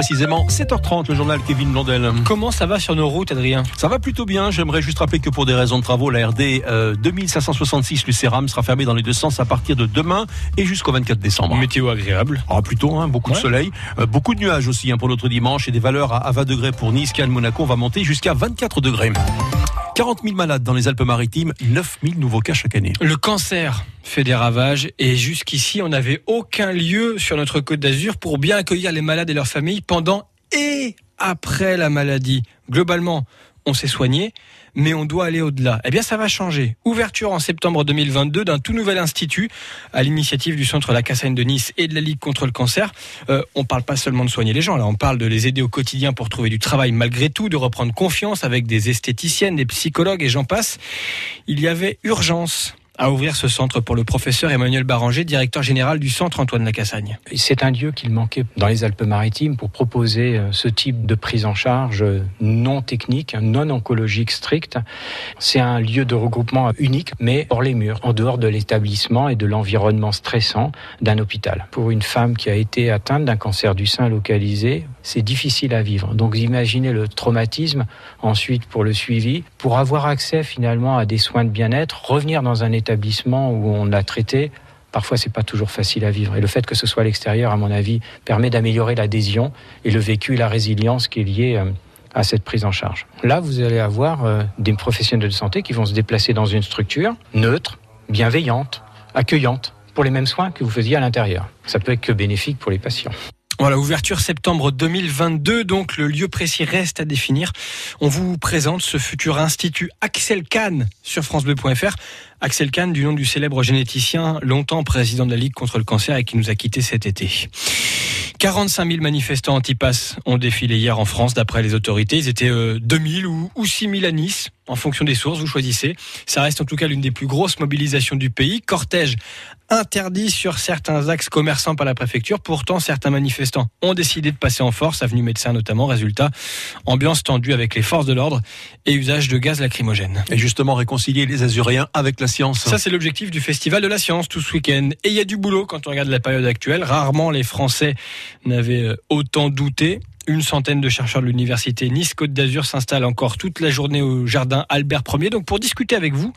Précisément 7h30, le journal Kevin Blondel. Comment ça va sur nos routes, Adrien? Ça va plutôt bien. J'aimerais juste rappeler que pour des raisons de travaux, la RD euh, 2566 Lucéram sera fermée dans les deux sens à partir de demain et jusqu'au 24 décembre. Météo agréable. Ah, plutôt, hein, beaucoup de soleil, euh, beaucoup de nuages aussi hein, pour notre dimanche et des valeurs à, à 20 degrés pour Nice, Cannes, Monaco. On va monter jusqu'à 24 degrés. 40 000 malades dans les Alpes-Maritimes, 9 000 nouveaux cas chaque année. Le cancer fait des ravages et jusqu'ici, on n'avait aucun lieu sur notre côte d'Azur pour bien accueillir les malades et leurs familles pendant et après la maladie. Globalement, on s'est soigné, mais on doit aller au-delà. Eh bien, ça va changer. Ouverture en septembre 2022 d'un tout nouvel institut à l'initiative du Centre La Cassagne de Nice et de la Ligue contre le cancer. Euh, on parle pas seulement de soigner les gens, là, on parle de les aider au quotidien pour trouver du travail malgré tout, de reprendre confiance avec des esthéticiennes, des psychologues et j'en passe. Il y avait urgence à ouvrir ce centre pour le professeur Emmanuel Baranger, directeur général du centre Antoine Lacassagne. C'est un lieu qu'il manquait dans les Alpes-Maritimes pour proposer euh, ce type de prise en charge euh, non technique, non oncologique stricte. C'est un lieu de regroupement unique, mais hors les murs, en dehors de l'établissement et de l'environnement stressant d'un hôpital. Pour une femme qui a été atteinte d'un cancer du sein localisé, c'est difficile à vivre. Donc imaginez le traumatisme, ensuite pour le suivi, pour avoir accès finalement à des soins de bien-être, revenir dans un où on l'a traité, parfois c'est pas toujours facile à vivre. Et le fait que ce soit à l'extérieur, à mon avis, permet d'améliorer l'adhésion et le vécu la résilience qui est liée euh, à cette prise en charge. Là, vous allez avoir euh, des professionnels de santé qui vont se déplacer dans une structure neutre, bienveillante, accueillante, pour les mêmes soins que vous faisiez à l'intérieur. Ça peut être que bénéfique pour les patients. Voilà, ouverture septembre 2022, donc le lieu précis reste à définir. On vous présente ce futur institut Axel Kahn sur francebleu.fr. Axel Kahn, du nom du célèbre généticien, longtemps président de la Ligue contre le cancer et qui nous a quittés cet été. 45 000 manifestants anti-pass ont défilé hier en France, d'après les autorités. Ils étaient euh, 2000 ou, ou 6000 à Nice, en fonction des sources, vous choisissez. Ça reste en tout cas l'une des plus grosses mobilisations du pays. Cortège interdit sur certains axes commerçants par la préfecture. Pourtant, certains manifestants ont décidé de passer en force, avenue Médecin notamment. Résultat, ambiance tendue avec les forces de l'ordre et usage de gaz lacrymogène. Et justement, réconcilier les Azuréens avec la science. Ça, c'est l'objectif du Festival de la Science tout ce week-end. Et il y a du boulot quand on regarde la période actuelle. Rarement les Français n'avaient euh, autant douté. Une centaine de chercheurs de l'université Nice-Côte d'Azur s'installent encore toute la journée au jardin Albert Ier. Donc pour discuter avec vous,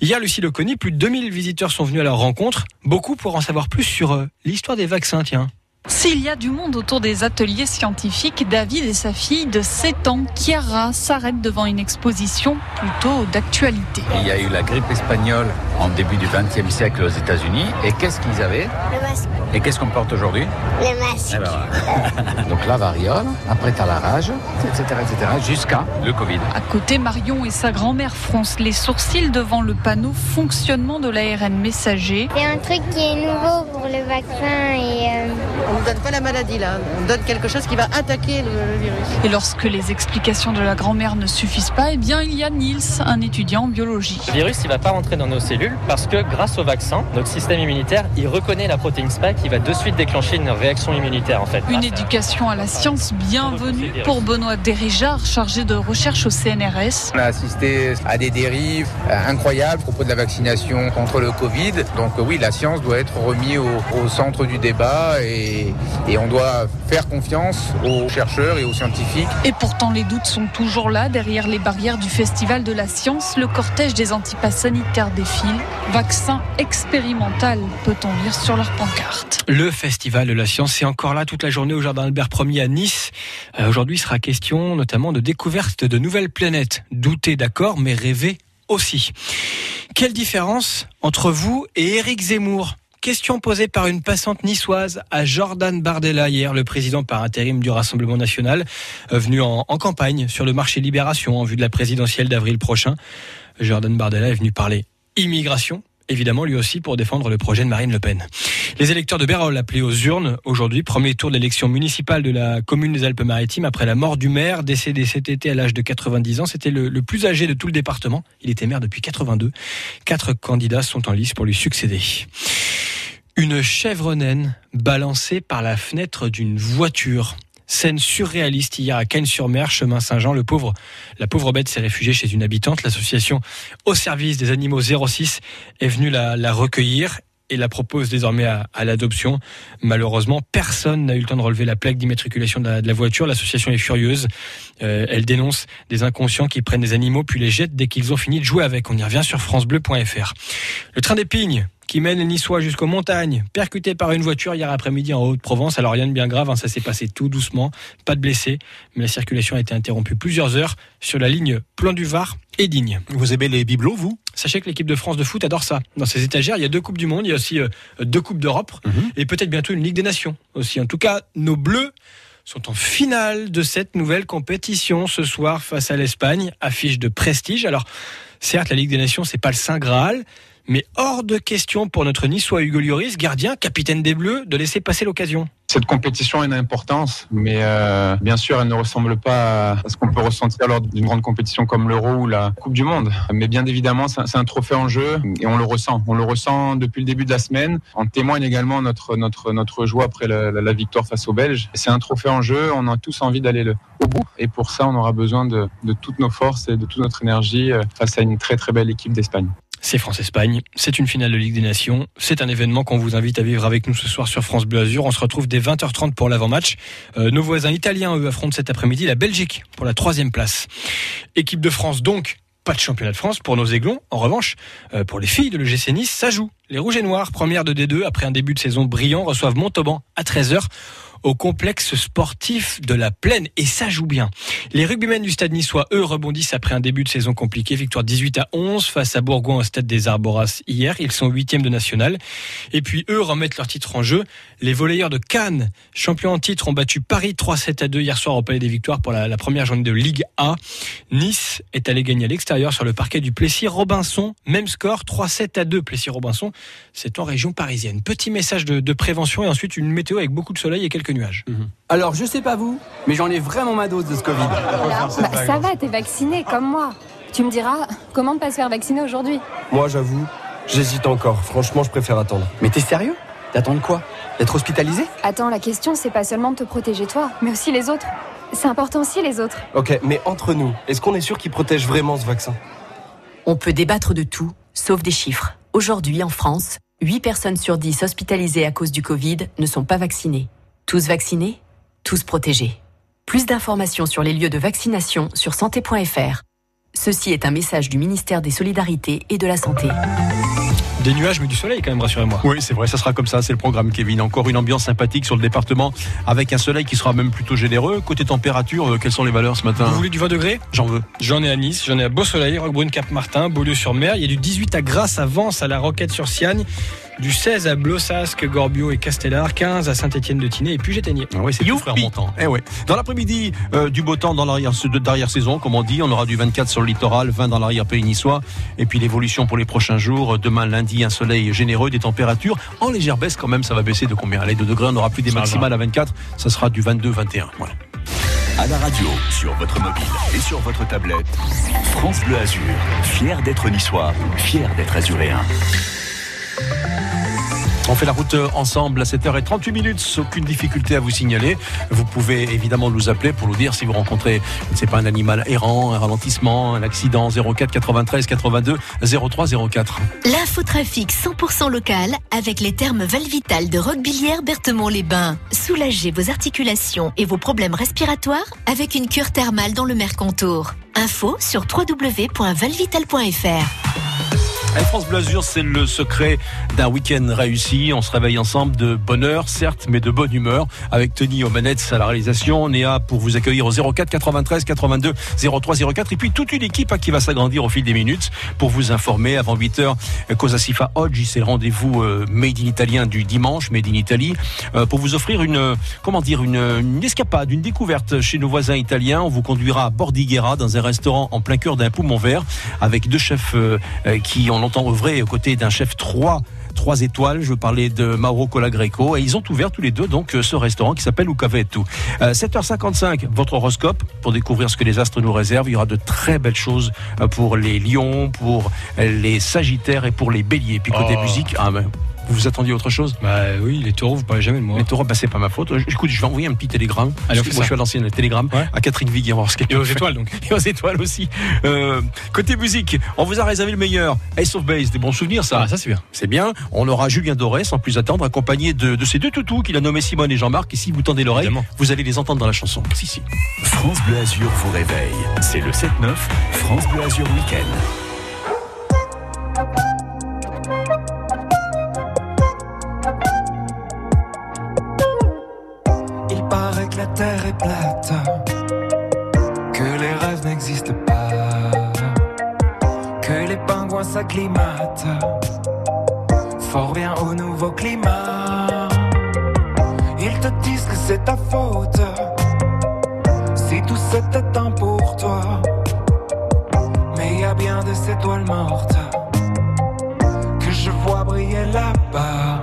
hier Lucie Loconi, plus de 2000 visiteurs sont venus à leur rencontre. Beaucoup pour en savoir plus sur euh, l'histoire des vaccins, tiens. S'il y a du monde autour des ateliers scientifiques, David et sa fille de 7 ans, Chiara, s'arrêtent devant une exposition plutôt d'actualité. Il y a eu la grippe espagnole en début du XXe siècle aux États-Unis. Et qu'est-ce qu'ils avaient Le masque. Et qu'est-ce qu'on porte aujourd'hui Le masque. Eh ben voilà. Donc la variole, après t'as la rage, etc., etc., jusqu'à le Covid. À côté, Marion et sa grand-mère froncent les sourcils devant le panneau fonctionnement de l'ARN messager. C'est un truc qui est nouveau pour le vaccin et euh, On ne donne pas la maladie là, on donne quelque chose qui va attaquer le, le virus. Et lorsque les explications de la grand-mère ne suffisent pas, eh bien, il y a Niels, un étudiant en biologie. Le virus, il va pas rentrer dans nos cellules parce que grâce au vaccin, notre système immunitaire, il reconnaît la protéine spike, qui va de suite déclencher une réaction immunitaire en fait. Une éducation à la science bienvenue pour Benoît Desrijard, chargé de recherche au CNRS. On a assisté à des dérives euh, incroyables à propos de la vaccination contre le Covid. Donc euh, oui, la science doit être remise au, au centre du débat et, et on doit faire confiance aux chercheurs et aux scientifiques. Et pourtant, les doutes sont toujours là. Derrière les barrières du Festival de la Science, le cortège des antipasses sanitaires défile. Vaccin expérimental, peut-on lire sur leur pancarte. Le Festival de la Science, c'est encore là toute la journée au Jardin Albert Ier à Nice. Euh, Aujourd'hui, sera question notamment de découverte de nouvelles planètes. Douter, d'accord, mais rêver aussi. Quelle différence entre vous et Éric Zemmour? Question posée par une passante niçoise à Jordan Bardella hier, le président par intérim du Rassemblement national, euh, venu en, en campagne sur le marché Libération en vue de la présidentielle d'avril prochain. Jordan Bardella est venu parler immigration, évidemment lui aussi pour défendre le projet de Marine Le Pen. Les électeurs de Bérol appelés aux urnes aujourd'hui, premier tour de l'élection municipale de la commune des Alpes-Maritimes après la mort du maire décédé cet été à l'âge de 90 ans. C'était le, le plus âgé de tout le département. Il était maire depuis 82. Quatre candidats sont en lice pour lui succéder. Une chèvre naine balancée par la fenêtre d'une voiture. Scène surréaliste hier à Cannes-sur-Mer, chemin Saint-Jean. Le pauvre, la pauvre bête s'est réfugiée chez une habitante. L'association au service des animaux 06 est venue la, la recueillir et la propose désormais à, l'adoption. Malheureusement, personne n'a eu le temps de relever la plaque d'immatriculation de, la voiture. L'association est furieuse. Euh, elle dénonce des inconscients qui prennent des animaux puis les jettent dès qu'ils ont fini de jouer avec. On y revient sur francebleu.fr. Le train d'épines qui mène les Niçois jusqu'aux montagnes, percuté par une voiture hier après-midi en Haute-Provence. Alors rien de bien grave, hein, ça s'est passé tout doucement, pas de blessés, mais la circulation a été interrompue plusieurs heures sur la ligne Plan du Var et Digne. Vous aimez les bibelots, vous? Sachez que l'équipe de France de foot adore ça. Dans ses étagères, il y a deux Coupes du Monde, il y a aussi euh, deux Coupes d'Europe, mhm. et peut-être bientôt une Ligue des Nations aussi. En tout cas, nos Bleus sont en finale de cette nouvelle compétition ce soir face à l'Espagne, affiche de prestige. Alors, certes, la Ligue des Nations, c'est pas le Saint Graal, mais hors de question pour notre niçois Hugo Lloris, gardien, capitaine des Bleus, de laisser passer l'occasion. Cette compétition a une importance, mais euh, bien sûr, elle ne ressemble pas à ce qu'on peut ressentir lors d'une grande compétition comme l'Euro ou la Coupe du Monde. Mais bien évidemment, c'est un trophée en jeu et on le ressent. On le ressent depuis le début de la semaine. En témoigne également notre notre notre joie après la, victoire face aux Belges. C'est un trophée en jeu. On a tous envie d'aller au bout et pour ça, on aura besoin de, de toutes nos forces et de toute notre énergie euh, face à une très très belle équipe d'Espagne. C'est France-Espagne, c'est une finale de Ligue des Nations, c'est un événement qu'on vous invite à vivre avec nous ce soir sur France Bleu Azur. On se retrouve dès 20h30 pour l'avant-match. Euh, nos voisins italiens, eux, affrontent cet après-midi la Belgique pour la troisième place. Équipe de France donc, pas de championnat de France pour nos aiglons. En revanche, euh, pour les filles de l'EGC Nice, ça joue. Les Rouges et Noirs, première de D2, après un début de saison brillant, reçoivent Montauban à 13h au complexe sportif de la Plaine et ça joue bien. Les rugbymen du stade niçois, eux, rebondissent après un début de saison compliqué. Victoire 18 à 11 face à Bourgoin au stade des Arboras hier. Ils sont huitièmes de national. Et puis eux remettent leur titre en jeu. Les volleyeurs de Cannes, champions en titre, ont battu Paris 3-7 à 2 hier soir au Palais des Victoires pour la, première journée de Ligue A. Nice est allé gagner à l'extérieur sur le parquet du Plessis-Robinson. Même score, 3-7 à 2 Plessis-Robinson. C'est en région parisienne. Petit message de, de prévention et ensuite une météo avec beaucoup de soleil et quelques nuages. Mhm. Alors, je sais pas vous, mais j'en ai vraiment ma dose de ce Covid. Bah, ça va, t'es vacciné comme moi. Tu me diras, comment ne pas se faire vacciner aujourd'hui Moi, j'avoue, j'hésite encore. Franchement, je préfère attendre. Mais t'es sérieux? T'attends quoi? D'être hospitalisé? Attends, la question, c'est pas seulement de te protéger toi, mais aussi les autres. C'est important aussi, les autres. Ok, mais entre nous, est-ce qu'on est sûr qu'il protège vraiment ce vaccin? On peut débattre de tout, sauf des chiffres. Aujourd'hui, en France, 8 personnes sur 10 hospitalisées à cause du Covid ne sont pas vaccinées. Tous vaccinés, tous protégés. Plus d'informations sur les lieux de vaccination sur santé.fr. Ceci est un message du ministère des Solidarités et de la Santé. Des nuages, mais du soleil quand même, rassurez-moi. Oui, c'est vrai, ça sera comme ça, c'est le programme, Kevin. Encore une ambiance sympathique sur le département, avec un soleil qui sera même plutôt généreux. Côté température, euh, quelles sont les valeurs ce matin Vous voulez du 20 degrés? J'en veux. J'en ai à Nice, j'en ai à Beau-Soleil, Roquebrune, Cap-Martin, Beaulieu-sur-Mer. Il y a du 18 à Grasse, à Vence, à la Roquette-sur-Siagne du 16 à Blossasque, Gorbio et Castellar, 15 à Saint-Étienne-de-Tinée et puis J'éteignais. Ah ouais, c'est tout frère montant. Eh ouais. Dans l'après-midi, euh, du beau temps dans l'arrière-saison, comme on dit. On aura du 24 sur le littoral, 20 dans l'arrière-pays niçois. Et puis l'évolution pour les prochains jours. Demain, lundi, un soleil généreux, des températures en légère baisse quand même. Ça va baisser de combien? Allez, de degrés. On n'aura plus des maximales à 24. Ça sera du 22-21. Voilà. À la radio, sur votre mobile et sur votre tablette, France Bleu Azur, fier d'être niçois, fier d'être azuréen. On fait la route ensemble à 7h38 minutes, aucune difficulté à vous signaler. Vous pouvez évidemment nous appeler pour nous dire si vous rencontrez, je ne pas, un animal errant, un ralentissement, un accident 04 93 82 03 04. L'infotrafic 100% local avec les termes Valvital de Roquebillière Berthemont-les-Bains. Soulagez vos articulations et vos problèmes respiratoires avec une cure thermale dans le Mercantour. Info sur www.valvital.fr. France Bleu c'est le secret d'un week-end réussi. On se réveille ensemble de bonheur, certes, mais de bonne humeur. Avec Tony aux à la réalisation. Néa pour vous accueillir au 04 93 82 03 04. Et puis toute une équipe hein, qui va s'agrandir au fil des minutes pour vous informer avant 8 h Cosa Sifa Oggi, c'est le rendez-vous euh, Made in Italien du dimanche, Made in Italy, euh, pour vous offrir une, comment dire, une, une escapade, une découverte chez nos voisins italiens. On vous conduira à Bordighera dans un restaurant en plein cœur d'un poumon vert avec deux chefs euh, qui ont longtemps œuvré aux côtés d'un chef 3 trois étoiles. Je parlais de Mauro Colagreco et ils ont ouvert tous les deux donc euh, ce restaurant qui s'appelle Ucavettu. 7h55, euh, votre horoscope pour découvrir ce que les astres nous réservent. Il y aura de très belles choses euh, pour les lions, pour les sagittaires et pour les béliers. Puis côté oh. musique, ah ben, Vous vous attendiez à autre chose? Bah oui, les taureaux, vous parlez jamais de moi. Les taureaux, bah, c'est pas ma faute. Écoute, je vais envoyer un petit télégramme. Allez, moi, ça. je suis à l'ancienne télégramme à Catherine Viguier. on va voir ce qu'elle Et aux étoiles, donc. Et aux étoiles aussi. Euh, côté musique, on vous a réservé le meilleur. Ace of Base, des bons souvenirs, ça. Ah, ça c'est bien. C'est bien. On aura Julien Doré, sans plus attendre, accompagné de, de ces deux toutous qu'il a nommés Simone et Jean-Marc. Et si vous tendez l'oreille, vous allez les entendre dans la chanson. Si, si. France Bleu Azur vous réveille. C'est le 7-9, France Bleu Azur Week-end. La terre est plate, que les rêves n'existent pas, que les pingouins s'acclimatent fort bien au nouveau climat. Ils te disent que c'est ta faute, si tout c'était un pour toi. Mais y a bien des étoiles mortes que je vois briller là-bas.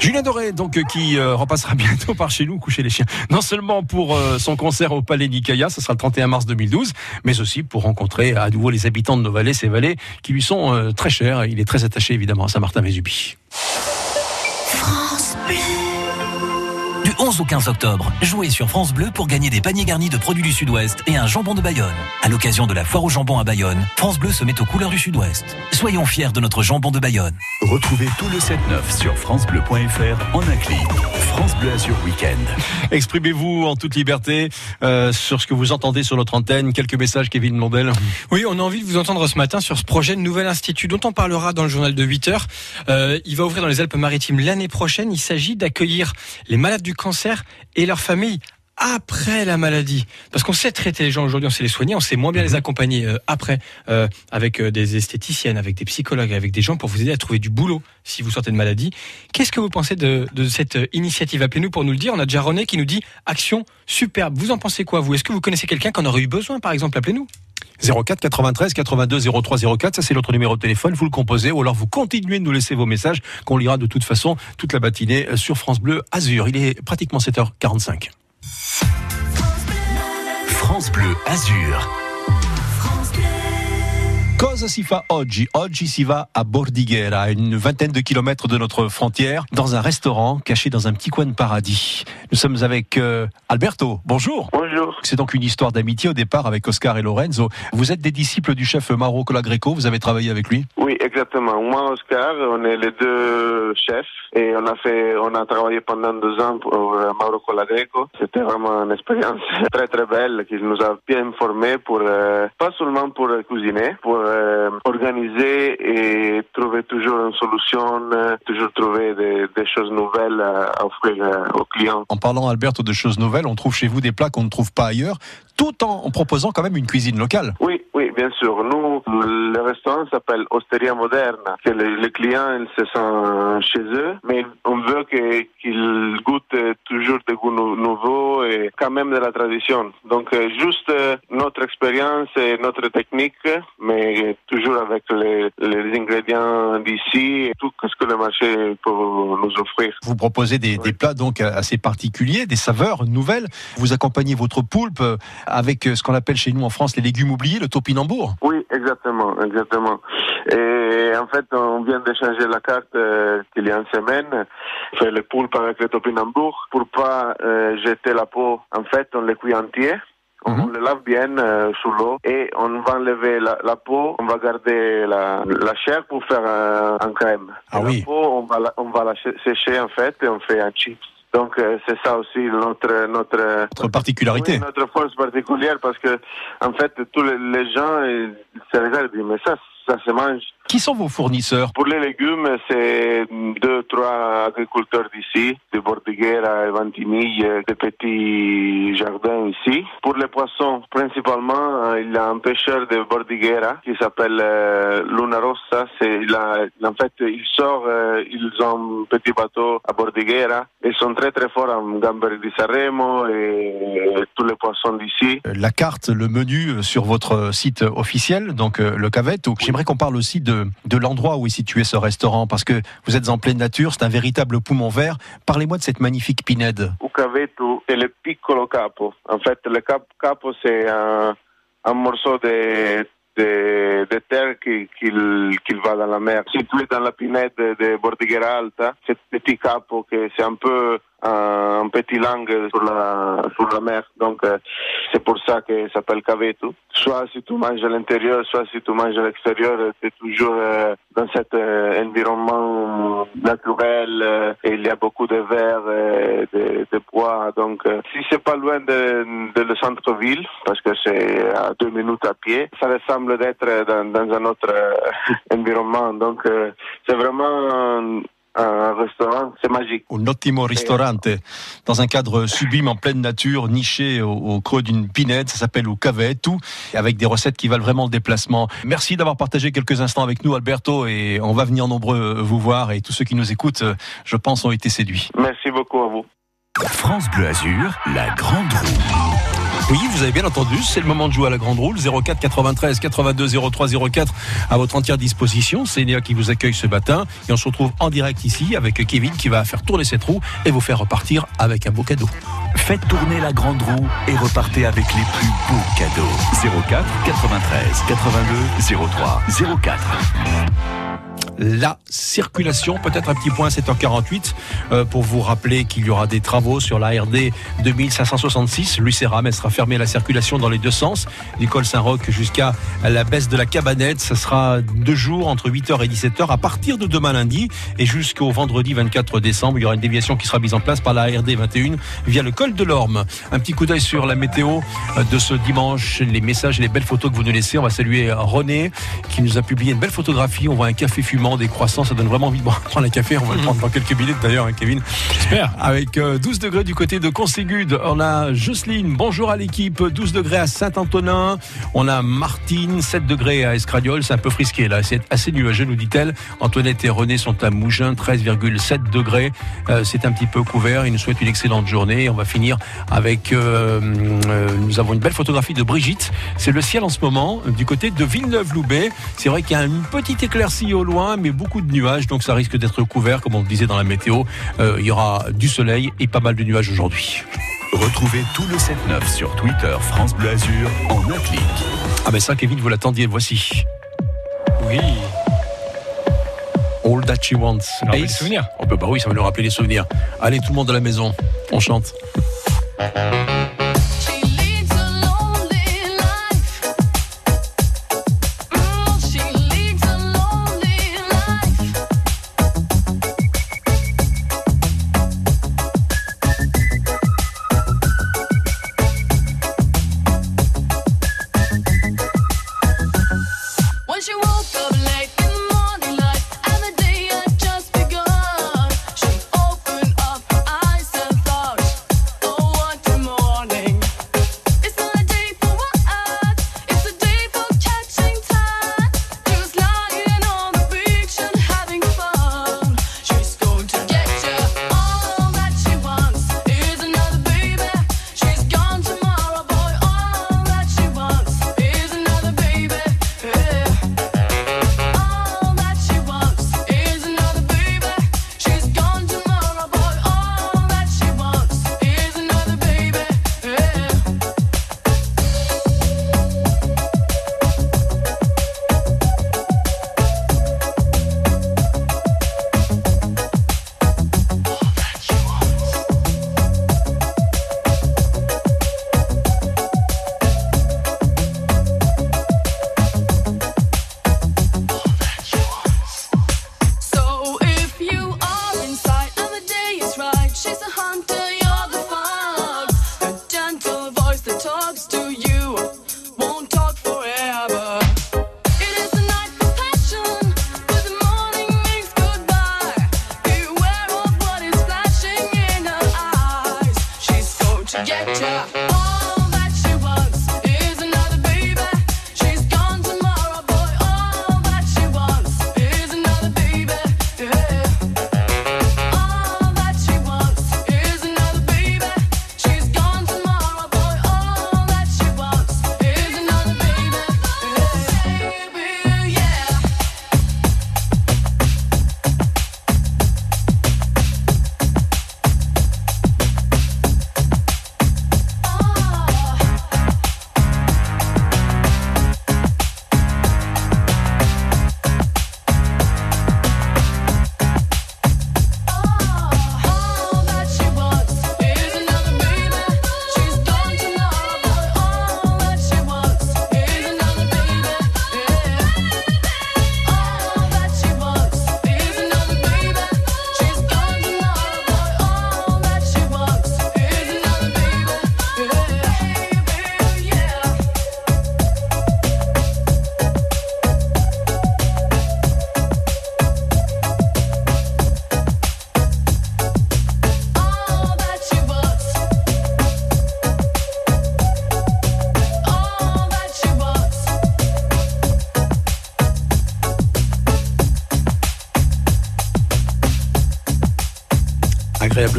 Julien Doré, donc, euh, qui euh, repassera bientôt par chez nous coucher les chiens. Non seulement pour euh, son concert au Palais Nicaïa, ce sera le 31 mars 2012, mais aussi pour rencontrer à nouveau les habitants de nos vallées, ces vallées qui lui sont très chères. Il est très attaché évidemment à Saint-Martin-Vésubie. France Bleu. Du 11 au 15 octobre, jouez sur France Bleu pour gagner des paniers garnis de produits du Sud-Ouest et un jambon de Bayonne. À l'occasion de la foire au jambon à Bayonne, France Bleu se met aux couleurs du Sud-Ouest. Soyons fiers de notre jambon de Bayonne. Retrouvez tout le 7-9 sur FranceBleu.fr en un clic. France Bleu Azur Week-end. Exprimez-vous en toute liberté euh, sur ce que vous entendez sur notre antenne. Quelques messages, Kevin Mondel. Oui, on a envie de vous entendre ce matin sur ce projet de nouvel institut dont on parlera dans le journal de 8 heures. Euh, il va ouvrir dans les Alpes-Maritimes l'année prochaine. Il s'agit d'accueillir les malades du cancer et leurs familles après la maladie. Parce qu'on sait traiter les gens aujourd'hui, on sait les soigner, on sait moins bien les accompagner euh, après euh, avec euh, des esthéticiennes, avec des psychologues, avec des gens pour vous aider à trouver du boulot si vous sortez de maladie. Qu'est-ce que vous pensez de, de cette initiative? Appelez-nous pour nous le dire. On a déjà René qui nous dit action superbe. Vous en pensez quoi vous? Est-ce que vous connaissez quelqu'un qui en aurait eu besoin par exemple? Appelez-nous. 04 93 82 03 04, ça c'est notre numéro de téléphone, vous le composez ou alors vous continuez de nous laisser vos messages qu'on lira de toute façon toute la matinée sur France Bleu Azur. Il est pratiquement 7h45. France Bleu Azur. Cosa si fa oggi? Oggi si va à Bordighera, à une vingtaine de kilomètres de notre frontière, dans un restaurant caché dans un petit coin de paradis. Nous sommes avec euh, Alberto. Bonjour. Bonjour. C'est donc une histoire d'amitié au départ avec Oscar et Lorenzo. Vous êtes des disciples du chef Mauro Colagreco. Vous avez travaillé avec lui? Oui, exactement. Moi, Oscar, on est les deux chefs et on a fait, on a travaillé pendant deux ans pour euh, Mauro Colagreco. C'était vraiment une expérience très très belle qui nous a bien formés pour euh, pas seulement pour cuisiner, pour euh, organiser et trouver toujours une solution, euh, toujours trouver des, des choses nouvelles à offrir euh, aux clients. En parlant, Alberto, de choses nouvelles, on trouve chez vous des plats qu'on ne trouve pas ailleurs, tout en, en proposant quand même une cuisine locale. Oui, oui, bien sûr. Nous, le restaurant s'appelle Osteria Moderna. Que les, les clients ils se sentent chez eux, mais on veut que- qu'ils goûtent toujours des goûts nou- nouveaux et quand même de la tradition. Donc, euh, juste euh, notre expérience et notre technique, mais toujours avec les, les ingrédients d'ici et tout ce que le marché peut nous offrir. Vous proposez des, des plats donc assez particuliers, des saveurs nouvelles. Vous accompagnez votre poulpe avec ce qu'on appelle chez nous en France les légumes oubliés, le topinambour. Oui, exactement, exactement. Et en fait, on vient de changer la carte euh, il y a une semaine. Fait le poulpe avec le topinambour pour pas euh, jeter la peau. En fait, on le cuit entier. On le lave bien euh, sous l'eau et on va enlever la, la peau, on va garder la, la chair pour faire un, un crème. Ah Et oui. La peau, on va la, on va la sé- sécher en fait et on fait un chips. Donc euh, c'est ça aussi notre notre particularité. oui, notre force particulière parce que en fait tous les, les gens ils se regardent et disent mais ça ça se mange. Qui sont vos fournisseurs Pour les légumes, c'est deux, trois agriculteurs d'ici, de Bordighera et Ventimille, des petits jardins ici. Pour les poissons, principalement, euh, il y a un pêcheur de Bordighera qui s'appelle euh, Luna Rossa. C'est, en fait, il sort, euh, ils ont un petit bateau à Bordighera. Ils sont très très forts en gamberi di Sanremo et, et tous les poissons d'ici. Euh, La carte, le menu euh, sur votre site officiel, donc euh, le Cavetto. J'aimerais qu'on parle aussi de, de l'endroit où est situé ce restaurant, parce que vous êtes en pleine nature, c'est un véritable poumon vert. Parlez-moi de cette magnifique pinède. Ucavetu est le piccolo capo. En fait, le cap- capo, c'est un, un morceau de, de, de terre qui, qu'il va dans la mer. Situé dans la pinède de Bordighera Alta, ce petit capo, que c'est un peu un, petit langue sur la, sur la mer. Donc, euh, c'est pour ça ça s'appelle cavetu. Soit si tu manges à l'intérieur, soit si tu manges à l'extérieur, c'est toujours euh, dans cet euh, environnement naturel euh, et il y a beaucoup de verre, euh, de, bois. Donc, euh, si c'est pas loin de, de le centre-ville, parce que c'est à deux minutes à pied, ça ressemble d'être dans, dans un autre euh, environnement. Donc, euh, c'est vraiment un, restaurant, c'est magique. Un ottimo ristorante, dans un cadre sublime en pleine nature, niché au, au creux d'une pinède, ça s'appelle au Cavetto, avec des recettes qui valent vraiment le déplacement. Merci d'avoir partagé quelques instants avec nous, Alberto, et on va venir nombreux vous voir, et tous ceux qui nous écoutent, je pense, ont été séduits. Merci beaucoup à vous. France Bleu Azur, la grande roue. Oui, vous avez bien entendu, c'est le moment de jouer à la grande roue. 04 93 82 03 04 à votre entière disposition. C'est Néa qui vous accueille ce matin et on se retrouve en direct ici avec Kevin qui va faire tourner cette roue et vous faire repartir avec un beau cadeau. Faites tourner la grande roue et repartez avec les plus beaux cadeaux. 04 93 82 03 04. La circulation. Peut-être un petit point à 7h48 euh, pour vous rappeler qu'il y aura des travaux sur la RD 2566. Lucéram, elle sera fermée à la circulation dans les deux sens. L'école Saint-Roch jusqu'à la baisse de la Cabanette. Ça sera deux jours entre 8h et 17h à partir de demain lundi et jusqu'au vendredi 24 décembre. Il y aura une déviation qui sera mise en place par la RD 21 via le col de l'Orme. Un petit coup d'œil sur la météo euh, de ce dimanche, les messages et les belles photos que vous nous laissez. On va saluer René qui nous a publié une belle photographie. On voit un café fumant, des croissants. Ça donne vraiment envie de prendre un café. On va le prendre dans quelques minutes d'ailleurs, hein, Kevin. J'espère. Avec euh, 12 degrés du côté de Conségude. On a Jocelyne, bonjour à l'équipe. 12 degrés à Saint-Antonin. On a Martine, 7 degrés à Escradiol. C'est un peu frisqué là. C'est assez nuageux, nous dit-elle. Antoinette et René sont à Mougins, 13,7 degrés. Euh, c'est un petit peu couvert. Ils nous souhaitent une excellente journée. On va finir avec. euh, euh, nous avons une belle photographie de Brigitte. C'est le ciel en ce moment du côté de Villeneuve-Loubet. C'est vrai qu'il y a une petite éclaircie au loin, mais beaucoup de nuages, donc ça risque d'être couvert, comme on le disait dans la météo. Euh, il y aura du soleil et pas mal de nuages aujourd'hui. Retrouvez tout le 7-9 sur Twitter France Bleu Azur en un clic. Ah ben ça, Kevin, vous l'attendiez. Voici. Oui. All That She Wants. Rappelle Ace. des souvenirs. Oh, bah oui, ça va nous rappeler les souvenirs. Allez, tout le monde à la maison, on chante.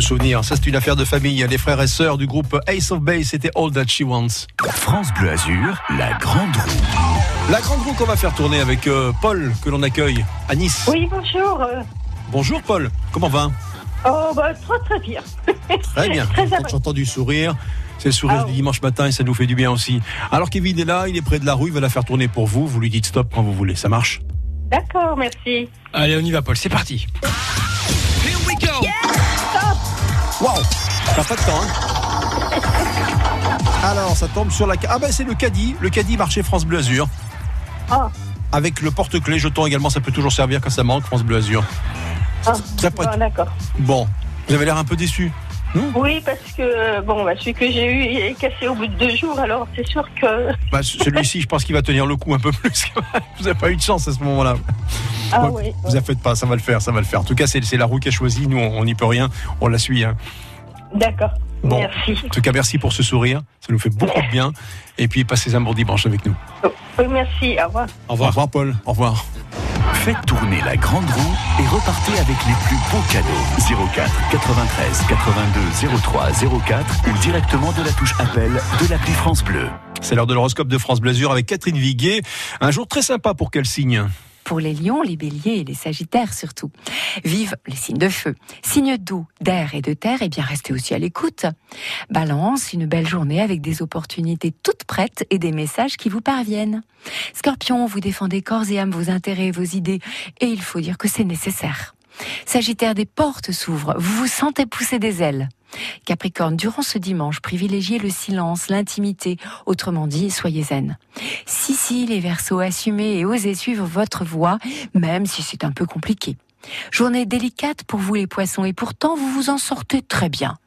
Souvenir. Ça, c'est une affaire de famille. Les frères et sœurs du groupe Ace of Base, c'était All That She Wants. France Bleu Azur, la grande roue. La grande roue qu'on va faire tourner avec euh, Paul, que l'on accueille à Nice. Oui, bonjour. Bonjour Paul, comment va? Oh, bah, très très bien. Très bien. Très Quand j'entends du sourire, c'est le sourire Ah du dimanche matin et ça nous fait du bien aussi. Alors Kevin est là, il est près de la roue, il va la faire tourner pour vous. Vous lui dites stop quand vous voulez, ça marche? D'accord, merci. Allez, on y va, Paul, c'est parti. Waouh T'as pas de temps, hein Alors, ça tombe sur la... Ah ben c'est le caddie, le caddie marché France Bleu Azur. Ah. Avec le porte-clés, jeton également, ça peut toujours servir quand ça manque, France Bleu Azur. Ah, bon, d'accord. Bon, vous avez l'air un peu déçu. Oui, parce que bon, bah, celui que j'ai eu il est cassé au bout de deux jours, alors c'est sûr que. Bah, celui-ci, je pense qu'il va tenir le coup un peu plus. Vous n'avez pas eu de chance à ce moment-là. Ah oui. Vous en faites pas, ça va le faire, ça va le faire. En tout cas, c'est la roue qui a choisi. Nous, on n'y peut rien. On la suit. hein. D'accord. Bon. Merci. En tout cas, merci pour ce sourire. Ça nous fait beaucoup de bien. Et puis, passez un bon dimanche avec nous. Oui, merci. Au revoir. Au revoir. Au revoir, Paul. Au revoir. Faites tourner la grande roue et repartez avec les plus beaux cadeaux. 04 93 82 03 04 ou directement de la touche appel de l'appli France Bleu. C'est l'heure de l'horoscope de France Blasure avec Catherine Viguier. Un jour très sympa pour quel signe pour les lions, les béliers et les sagittaires surtout. Vive les signes de feu. Signes d'eau, d'air et de terre, et bien restez aussi à l'écoute. Balance, une belle journée avec des opportunités toutes prêtes et des messages qui vous parviennent. Scorpion, vous défendez corps et âme vos intérêts et vos idées, et il faut dire que c'est nécessaire. Sagittaire, des portes s'ouvrent, vous vous sentez pousser des ailes. Capricorne, durant ce dimanche, privilégiez le silence, l'intimité, autrement dit, soyez zen. Si, si, les Verseaux, assumez et osez suivre votre voie, même si c'est un peu compliqué. Journée délicate pour vous les poissons, et pourtant vous vous en sortez très bien.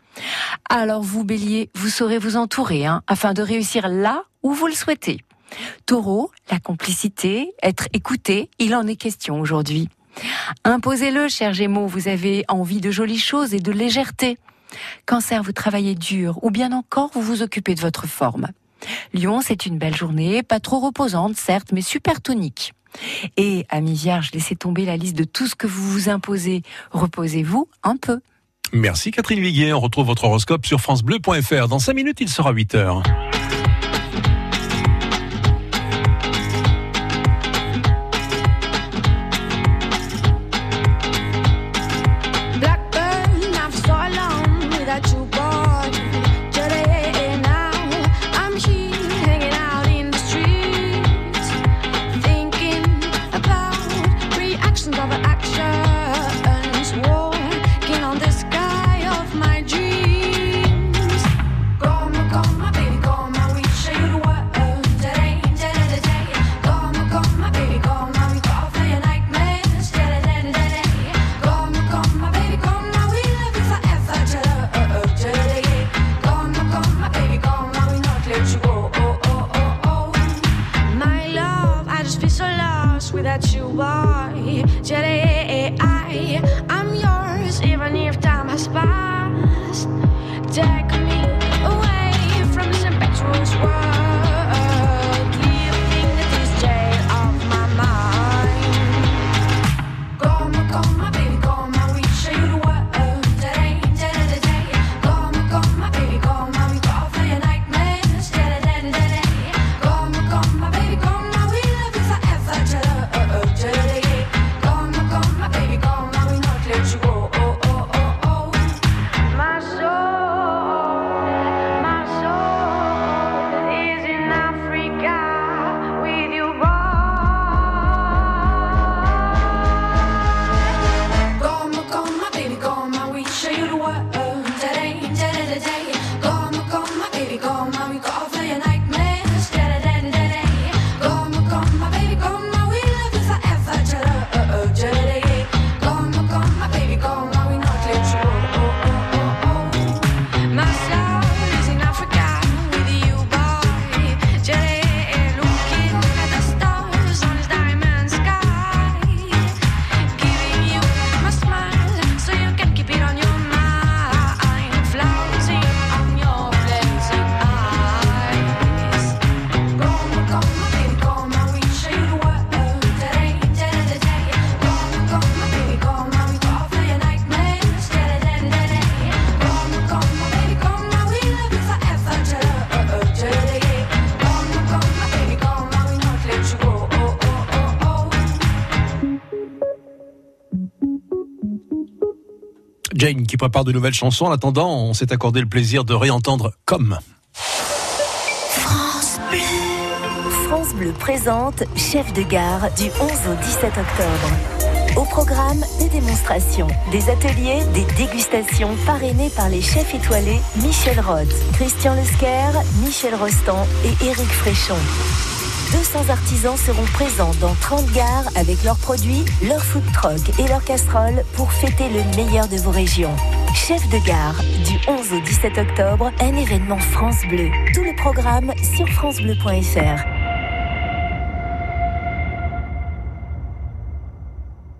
Alors vous, bélier, vous saurez vous entourer, hein, afin de réussir là où vous le souhaitez. Taureau, la complicité, être écouté, il en est question aujourd'hui. Imposez-le, cher Gémeaux, vous avez envie de jolies choses et de légèreté. Cancer, vous travaillez dur, ou bien encore vous vous occupez de votre forme. Lion, c'est une belle journée, pas trop reposante, certes, mais super tonique. Et, amis vierges, laissez tomber la liste de tout ce que vous vous imposez. Reposez-vous un peu. Merci Catherine Viguier. On retrouve votre horoscope sur FranceBleu.fr. Dans 5 minutes, il sera 8 heures. Jane qui prépare de nouvelles chansons. En attendant, on s'est accordé le plaisir de réentendre Comme. France Bleu. Présente Chef de gare du 11 au 17 octobre. Au programme, des démonstrations, des ateliers, des dégustations parrainées par les chefs étoilés Michel Roth, Christian Lesquer, Michel Rostand et Éric Fréchon. 200 artisans seront présents dans 30 gares avec leurs produits, leurs food trucks et leurs casseroles pour fêter le meilleur de vos régions. Chef de gare, du 11 au 17 octobre, un événement France Bleu. Tout le programme sur francebleu.fr.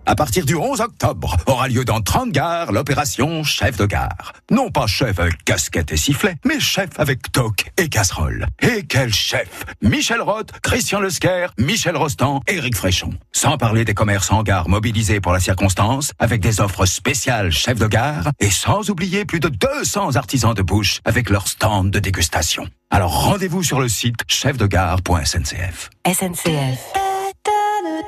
À partir du 11 octobre, aura lieu dans 30 gares l'opération Chef de gare. Non pas chef avec casquette et sifflet, mais chef avec toque et casserole. Et quel chef Michel Roth, Christian Lesquer, Michel Rostand, Éric Fréchon. Sans parler des commerces en gare mobilisés pour la circonstance, avec des offres spéciales chef de gare, et sans oublier plus de 200 artisans de bouche avec leur stand de dégustation. Alors rendez-vous sur le site chefdegare.sncf. SNCF.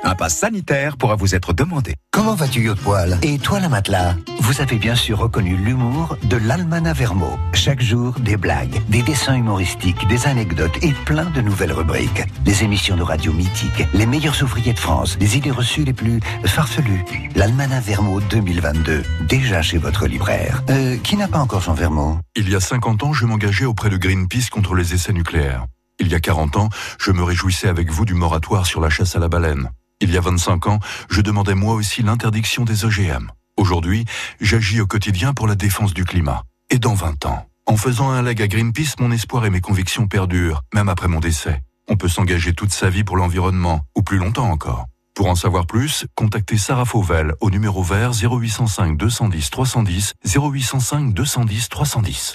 Un pass sanitaire pourra vous être demandé. Comment vas-tu, Yacht Poil? Et toi, la matelas? Vous avez bien sûr reconnu l'humour de l'Almanach Vermo. Chaque jour, des blagues, des dessins humoristiques, des anecdotes et plein de nouvelles rubriques. Des émissions de radio mythiques, les meilleurs ouvriers de France, les idées reçues les plus farfelues. L'Almanach Vermo 2022, déjà chez votre libraire. Euh, qui n'a pas encore son Vermo? Il y a 50 ans, je m'engageais auprès de Greenpeace contre les essais nucléaires. Il y a 40 ans, je me réjouissais avec vous du moratoire sur la chasse à la baleine. Il y a 25 ans, je demandais moi aussi l'interdiction des OGM. Aujourd'hui, j'agis au quotidien pour la défense du climat. Et dans 20 ans, en faisant un leg à Greenpeace, mon espoir et mes convictions perdurent, même après mon décès. On peut s'engager toute sa vie pour l'environnement, ou plus longtemps encore. Pour en savoir plus, contactez Sarah Fauvel au numéro vert 0805 210 310 0805 210 310.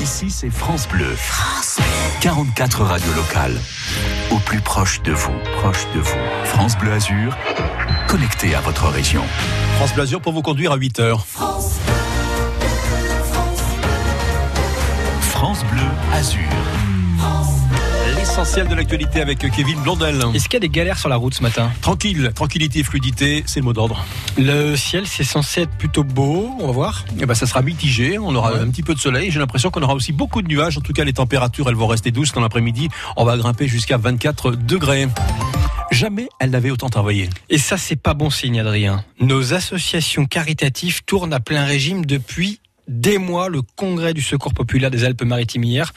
Ici, c'est France Bleu. 44 radios locales. Au plus proche de vous, proche de vous. France Bleu Azur, connecté à votre région. France Blasure pour vous conduire à 8 heures. France Bleu Azur. L'essentiel de l'actualité avec Kevin Blondel. Est-ce qu'il y a des galères sur la route ce matin? Tranquille, tranquillité et fluidité, c'est le mot d'ordre. Le ciel, c'est censé être plutôt beau, on va voir. Eh ben, ça sera mitigé, on aura un petit peu de soleil. J'ai l'impression qu'on aura aussi beaucoup de nuages. En tout cas, les températures, elles vont rester douces dans l'après-midi. On va grimper jusqu'à 24 degrés. Jamais elle n'avait autant travaillé. Et ça, c'est pas bon signe, Adrien. Nos associations caritatives tournent à plein régime depuis des mois. Le congrès du Secours populaire des Alpes-Maritimes hier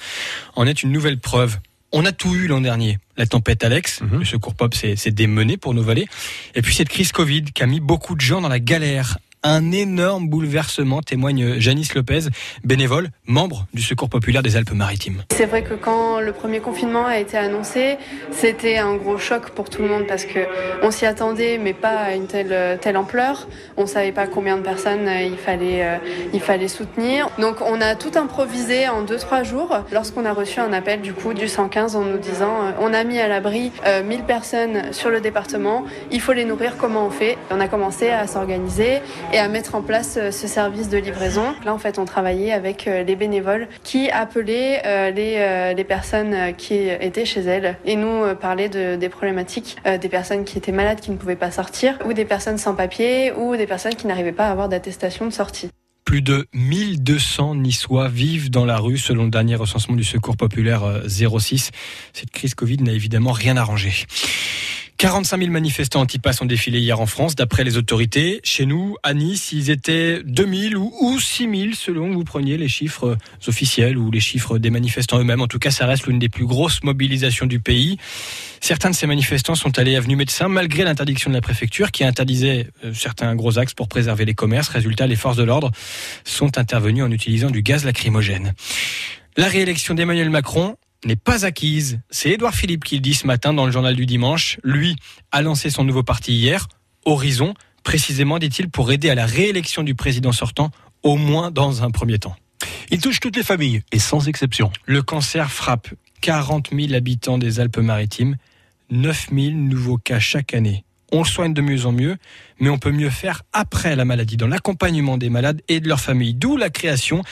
en est une nouvelle preuve. On a tout eu l'an dernier. La tempête Alex, le secours pop s'est s'est démené pour nos vallées. Et puis cette crise Covid qui a mis beaucoup de gens dans la galère. Un énorme bouleversement, témoigne Janice Lopez, bénévole, membre du Secours populaire des Alpes-Maritimes. C'est vrai que quand le premier confinement a été annoncé, c'était un gros choc pour tout le monde parce que on s'y attendait, mais pas à une telle, telle ampleur. On savait pas combien de personnes euh, il fallait, euh, il fallait soutenir. Donc on a tout improvisé en 2-3 jours lorsqu'on a reçu un appel du coup du 115 en nous disant euh, on a mis à l'abri euh, 1000 personnes sur le département, il faut les nourrir, comment on fait? On a commencé à s'organiser et à mettre en place euh, ce service de livraison. Là en fait on travaillait avec euh, les bénévoles qui appelaient euh, les, personnes qui étaient chez elles et nous parlaient de, des problématiques des personnes qui étaient malades qui ne pouvaient pas sortir ou des personnes sans papier ou des personnes qui n'arrivaient pas à avoir d'attestation de sortie. Plus de 1200 Niçois vivent dans la rue selon le dernier recensement du Secours populaire euh, 06. Cette crise Covid n'a évidemment rien arrangé. 45 000 manifestants anti-pass ont défilé hier en France, d'après les autorités. Chez nous, à Nice, ils étaient 2000 ou, ou 6000 selon que vous preniez les chiffres officiels ou les chiffres des manifestants eux-mêmes. En tout cas, ça reste l'une des plus grosses mobilisations du pays. Certains de ces manifestants sont allés avenue Médecin malgré l'interdiction de la préfecture qui interdisait euh, certains gros axes pour préserver les commerces. Résultat, les forces de l'ordre sont intervenues en utilisant du gaz lacrymogène. La réélection d'Emmanuel Macron n'est pas acquise. C'est Édouard Philippe qui le dit ce matin dans le journal du dimanche. Lui a lancé son nouveau parti hier, Horizon, précisément, dit-il, pour aider à la réélection du président sortant, au moins dans un premier temps. Il touche toutes les familles, et sans exception. Le cancer frappe 40 000 habitants des Alpes-Maritimes, 9 000 nouveaux cas chaque année. On le soigne de mieux en mieux, mais on peut mieux faire après la maladie, dans l'accompagnement des malades et de leurs familles. D'où la création,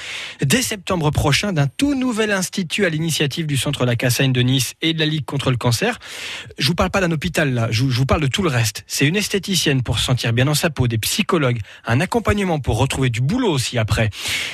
dès septembre prochain, d'un tout nouvel institut à l'initiative du Centre La Cassagne de Nice et de la Ligue contre le cancer. Je vous parle pas d'un hôpital là, je vous, parle de tout le reste. C'est une esthéticienne pour se sentir bien dans sa peau, des psychologues, un accompagnement pour retrouver du boulot aussi après.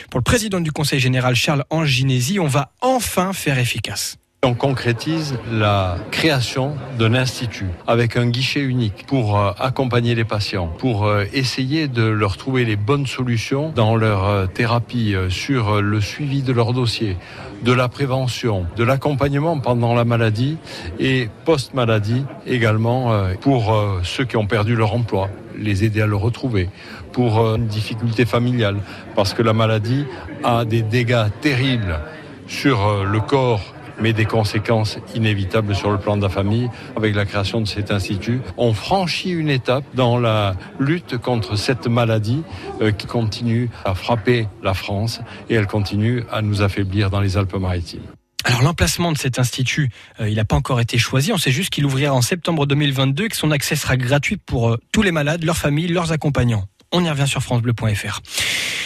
Pour le président du Conseil général Charles Anginesi, on va enfin faire efficace. On concrétise la création d'un institut avec un guichet unique pour euh, accompagner les patients, pour euh, essayer de leur trouver les bonnes solutions dans leur euh, thérapie, sur le suivi de leur dossier, de la prévention, de l'accompagnement pendant la maladie et post-maladie également pour ceux qui ont perdu leur emploi les aider à le retrouver, pour une difficulté familiale, parce que la maladie a des dégâts terribles sur le corps mais des conséquences inévitables sur le plan de la famille. Avec la création de cet institut, on franchit une étape dans la lutte contre cette maladie euh, qui continue à frapper la France et elle continue à nous affaiblir dans les Alpes-Maritimes. Alors l'emplacement de cet institut, euh, il n'a pas encore été choisi. On sait juste qu'il ouvrira en septembre 2022 et que son accès sera gratuit pour euh, tous les malades, leurs familles, leurs accompagnants. On y revient sur francebleu.fr.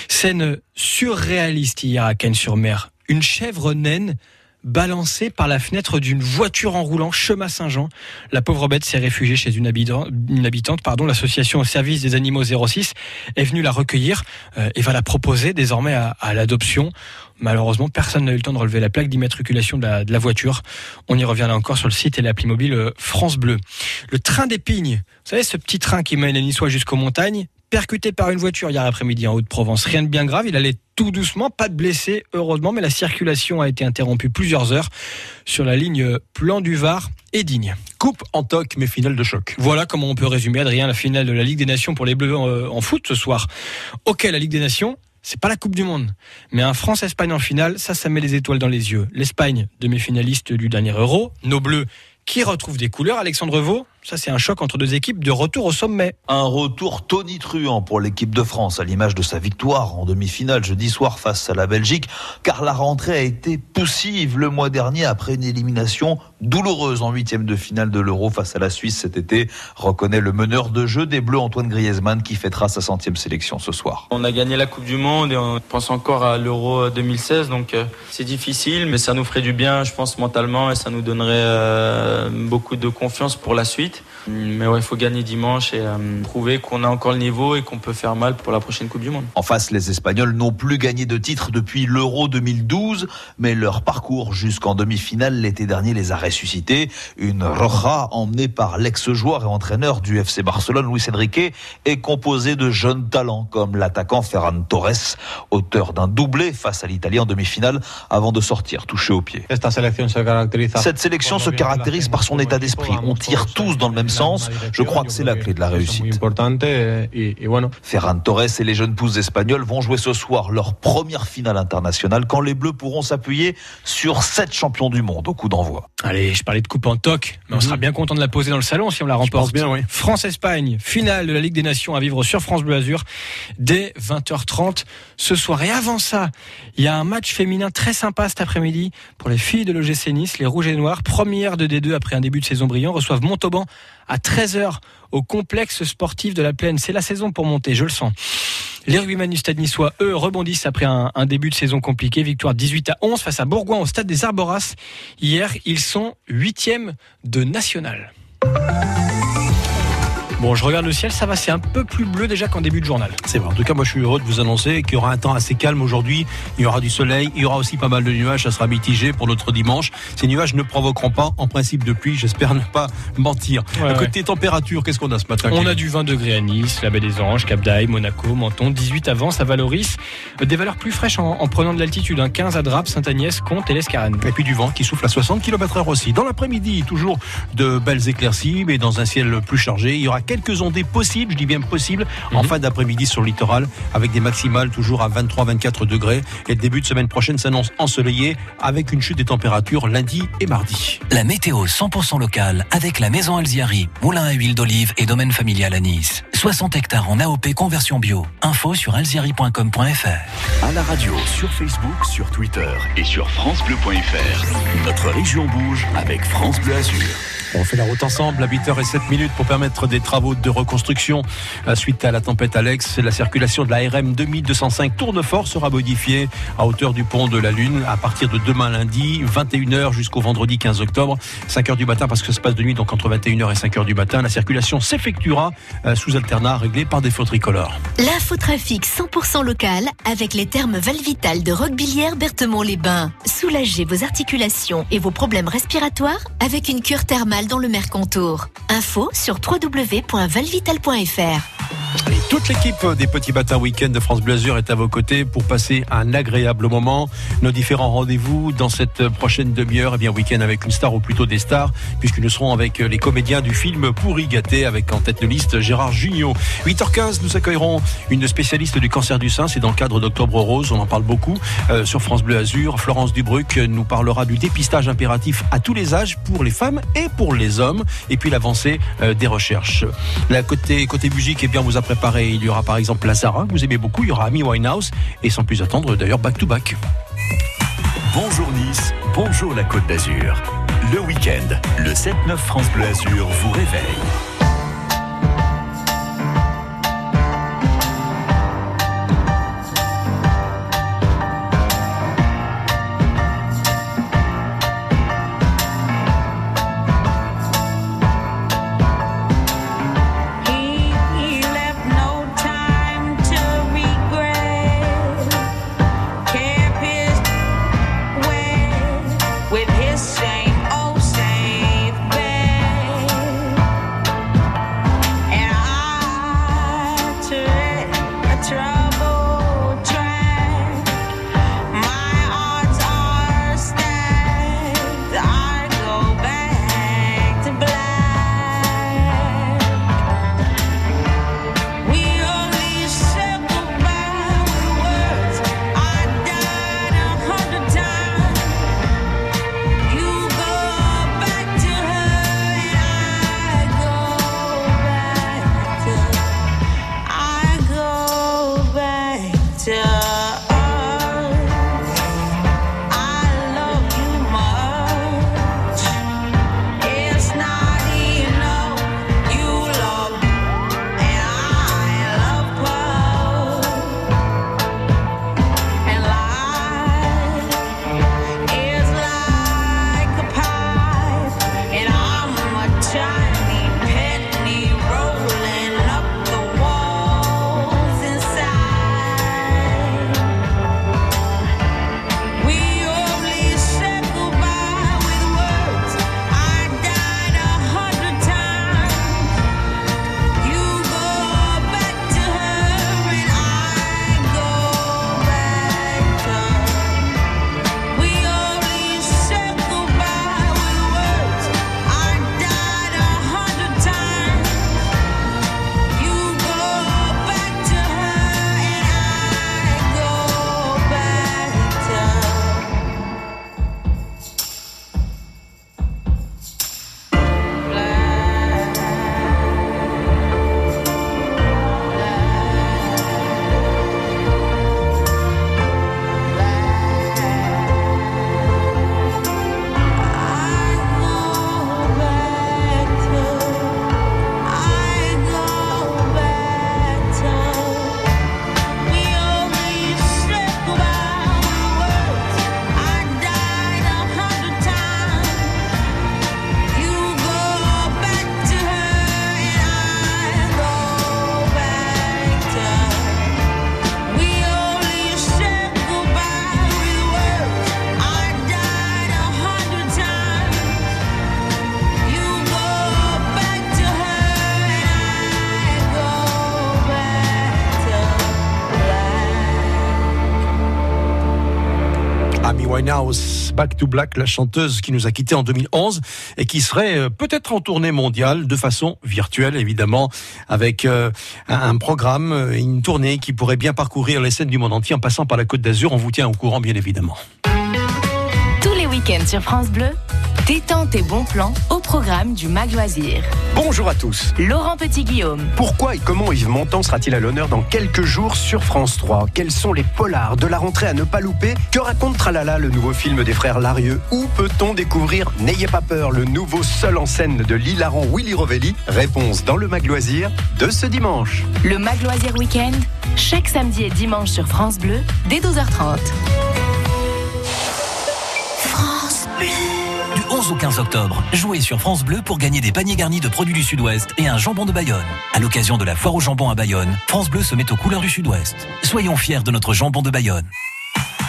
Scène surréaliste hier à Cannes-sur-Mer. Une chèvre naine balancée par la fenêtre d'une voiture en roulant chemin Saint-Jean. La pauvre bête s'est réfugiée chez une, habitant- une habitante. Pardon, l'association au service des animaux 06 est venue la recueillir euh, et va la proposer désormais à, l'adoption. Malheureusement, personne n'a eu le temps de relever la plaque d'immatriculation de la, de la voiture. On y revient là encore sur le site et l'appli mobile euh, France Bleu. Le train d'épines, vous savez, ce petit train qui mène les Niçois jusqu'aux montagnes, percuté par une voiture hier après-midi en Haute-Provence. Rien de bien grave, il allait tout doucement, pas de blessés, heureusement, mais la circulation a été interrompue plusieurs heures sur la ligne Plan du Var et Digne. Coupe en toc, mais finale de choc. Voilà comment on peut résumer, Adrien, la finale de la Ligue des Nations pour les Bleus euh, en foot ce soir. Ok, la Ligue des Nations, c'est pas la Coupe du Monde. Mais un France-Espagne en finale, ça, ça met les étoiles dans les yeux. L'Espagne, demi-finaliste du dernier Euro. Nos Bleus, qui retrouvent des couleurs. Alexandre Vaux, ça, c'est un choc entre deux équipes de retour au sommet. Un retour tonitruant pour l'équipe de France, à l'image de sa victoire en demi-finale jeudi soir face à la Belgique, car la rentrée a été poussive le mois dernier après une élimination douloureuse en huitième de finale de l'Euro face à la Suisse cet été, reconnaît le meneur de jeu des Bleus Antoine Griezmann qui fêtera sa centième sélection ce soir. On a gagné la Coupe du Monde et on pense encore à l'Euro 2016, donc euh, c'est difficile, mais ça nous ferait du bien, je pense, mentalement, et ça nous donnerait euh, beaucoup de confiance pour la suite. it Mais ouais, il faut gagner dimanche et euh, prouver qu'on a encore le niveau et qu'on peut faire mal pour la prochaine Coupe du Monde. En face, les Espagnols n'ont plus gagné de titre depuis l'Euro 2012, mais leur parcours jusqu'en demi-finale l'été dernier les a ressuscités. Une roja emmenée par l'ex-joueur et entraîneur du FC Barcelone, Luis Enrique, est composée de jeunes talents comme l'attaquant Ferran Torres, auteur d'un doublé face à l'Italie en demi-finale avant de sortir touché au pied. Cette sélection se caractérise par son état d'esprit. On tire tous dans le même sens. Je crois que c'est la clé de la réussite. Ferran Torres et les jeunes pousses espagnoles vont jouer ce soir leur première finale internationale quand les Bleus pourront s'appuyer sur sept champions du monde au coup d'envoi. Allez, je parlais de coupe en toc, mais on sera bien content de la poser dans le salon si on la remporte. bien, oui. France-Espagne, finale de la Ligue des Nations à vivre sur France Bleu Azur dès 20h30 ce soir. Et avant ça, il y a un match féminin très sympa cet après-midi pour les filles de l'OGC Nice, les Rouges et Noirs, première de D2 après un début de saison brillant, reçoivent Montauban à 13h au complexe sportif de la Plaine. C'est la saison pour monter, je le sens. Les rugbyman du stade niçois, eux, rebondissent après un, début de saison compliqué. Victoire 18 à 11 face à Bourgoin au stade des Arboras. Hier, ils sont huitièmes de national. Bon, je regarde le ciel, ça va, c'est un peu plus bleu déjà qu'en début de journal. C'est vrai. En tout cas, moi, je suis heureux de vous annoncer qu'il y aura un temps assez calme aujourd'hui. Il y aura du soleil. Il y aura aussi pas mal de nuages. Ça sera mitigé pour notre dimanche. Ces nuages ne provoqueront pas, en principe, de pluie. J'espère ne pas mentir. Ouais, À côté température, qu'est-ce qu'on a ce matin On a du 20 degrés à Nice, la baie des Anges, Cap d'Aille, Monaco, Menton, 18 à Vence, à Valoris. Euh, Des valeurs plus fraîches en, en prenant de l'altitude, hein, 15 à Draps, Saint-Agnès, Comte et l'Escarène. Et puis du vent qui souffle à 60 km heure aussi. Dans l'après-midi, toujours de belles éclaircies, mais dans un ciel plus chargé. Il y aura quelques ondées possibles, je dis bien possibles, en fin d'après-midi sur le littoral, avec des maximales toujours à 23-24 degrés. Et le début de semaine prochaine s'annonce ensoleillé, avec une chute des températures lundi et mardi. La météo 100% locale avec la maison Alziari, moulin à huile d'olive et domaine familial à Nice. 60 hectares en AOP conversion bio. Info sur alziari.com.fr. À la radio, sur Facebook, sur Twitter et sur FranceBleu.fr. Notre région bouge avec France Bleu Azur. On fait la route ensemble à 8h07 minutes pour permettre des travaux de reconstruction Euh, suite à la tempête Alex. La circulation de la RM 2205 Tournefort sera modifiée à hauteur du pont de la Lune à partir de demain lundi, 21h jusqu'au vendredi 15 octobre, 5h du matin parce que ça se passe de nuit, donc entre 21h et 5h du matin. La circulation s'effectuera euh, sous alternat réglé par des feux tricolores. L'infotrafic 100% local avec les termes Valvital de Roquebillière Berthemont-les-Bains. Soulagez vos articulations et vos problèmes respiratoires avec une cure thermale dans le Mercontour. Info sur www.valvital.fr. Et toute l'équipe des petits matins week-end de France Bleu Azur est à vos côtés pour passer un agréable moment. Nos différents rendez-vous dans cette prochaine demi-heure, eh bien week-end avec une star ou plutôt des stars, puisque nous serons avec les comédiens du film Pourri gâté avec en tête de liste Gérard Jugnot. 8h15, nous accueillerons une spécialiste du cancer du sein, c'est dans le cadre d'Octobre Rose, on en parle beaucoup euh, sur France Bleu Azur. Florence Dubruc nous parlera du dépistage impératif à tous les âges pour les femmes et pour les hommes, et puis l'avancée euh, des recherches. La côté côté musique, eh bien on vous a préparé, il y aura par exemple Lazara, vous aimez beaucoup, il y aura Amy Winehouse, et sans plus attendre d'ailleurs Back to Back. Bonjour Nice, bonjour la Côte d'Azur. Le week-end, le 7-9 France Bleu Azur vous réveille. Winehouse, Back to Black, la chanteuse qui nous a quittés en 2011 et qui serait euh, peut-être en tournée mondiale de façon virtuelle évidemment avec euh, un, programme, euh, une tournée qui pourrait bien parcourir les scènes du monde entier en passant par la Côte d'Azur. On vous tient au courant bien évidemment. Tous les week-ends sur France Bleu, détente et bons plans au programme du Mag Loisir. Bonjour à tous. Laurent Petit-Guillaume. Pourquoi et comment Yves Montand sera-t-il à l'honneur dans quelques jours sur France 3 Quels sont les polars de la rentrée à ne pas louper? Que raconte Tralala, le nouveau film des frères Larieux? Où peut-on découvrir N'ayez pas peur, le nouveau seul en scène de l'hilarant Willy Rovelli? Réponse dans le Mag Loisir de ce dimanche. Le Mag Loisir Week-end, chaque samedi et dimanche sur France Bleu, dès 12h30. France Bleu. Du 11 au 15 octobre, jouez sur France Bleu pour gagner des paniers garnis de produits du Sud-Ouest et un jambon de Bayonne. À l'occasion de la foire au jambon à Bayonne, France Bleu se met aux couleurs du Sud-Ouest. Soyons fiers de notre jambon de Bayonne.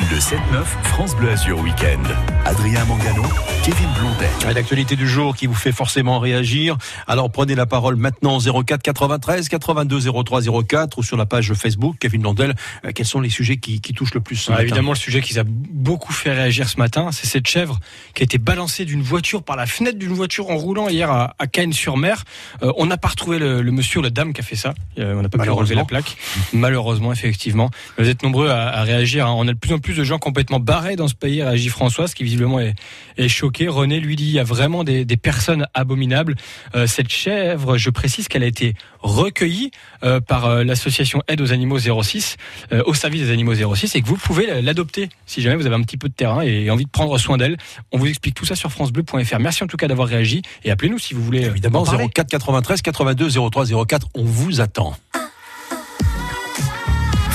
Le 7-9, France Bleu Azur Week-end. Adrien Mangano, Kevin Blondet. Et L'actualité du jour qui vous fait forcément réagir. Alors prenez la parole maintenant au 04 93 82 03 04 ou sur la page Facebook Kevin Blondel. Euh, Quels sont les sujets qui, qui touchent le plus ce Ah, matin évidemment, le sujet qui a beaucoup fait réagir ce matin, c'est cette chèvre qui a été balancée d'une voiture par la fenêtre d'une voiture en roulant hier à, à Cannes-sur-Mer. Euh, on n'a pas retrouvé le, le monsieur ou la dame qui a fait ça. Euh, on n'a pas pu relever la plaque. Malheureusement, effectivement. Vous êtes nombreux à, à réagir. hein. On a de plus en plus de gens complètement barrés dans ce pays, réagit Françoise, qui visiblement est, est choqué. René, lui, dit il y a vraiment des, des personnes abominables. Euh, cette chèvre, je précise qu'elle a été recueillie euh, par euh, l'association Aide aux animaux 06, euh, au service des animaux 06, et que vous pouvez l'adopter si jamais vous avez un petit peu de terrain et envie de prendre soin d'elle. On vous explique tout ça sur francebleu.fr. Merci en tout cas d'avoir réagi et appelez-nous si vous voulez. Évidemment, en parler. 04 93 82 03 04. On vous attend.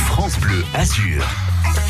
France Bleu Azur.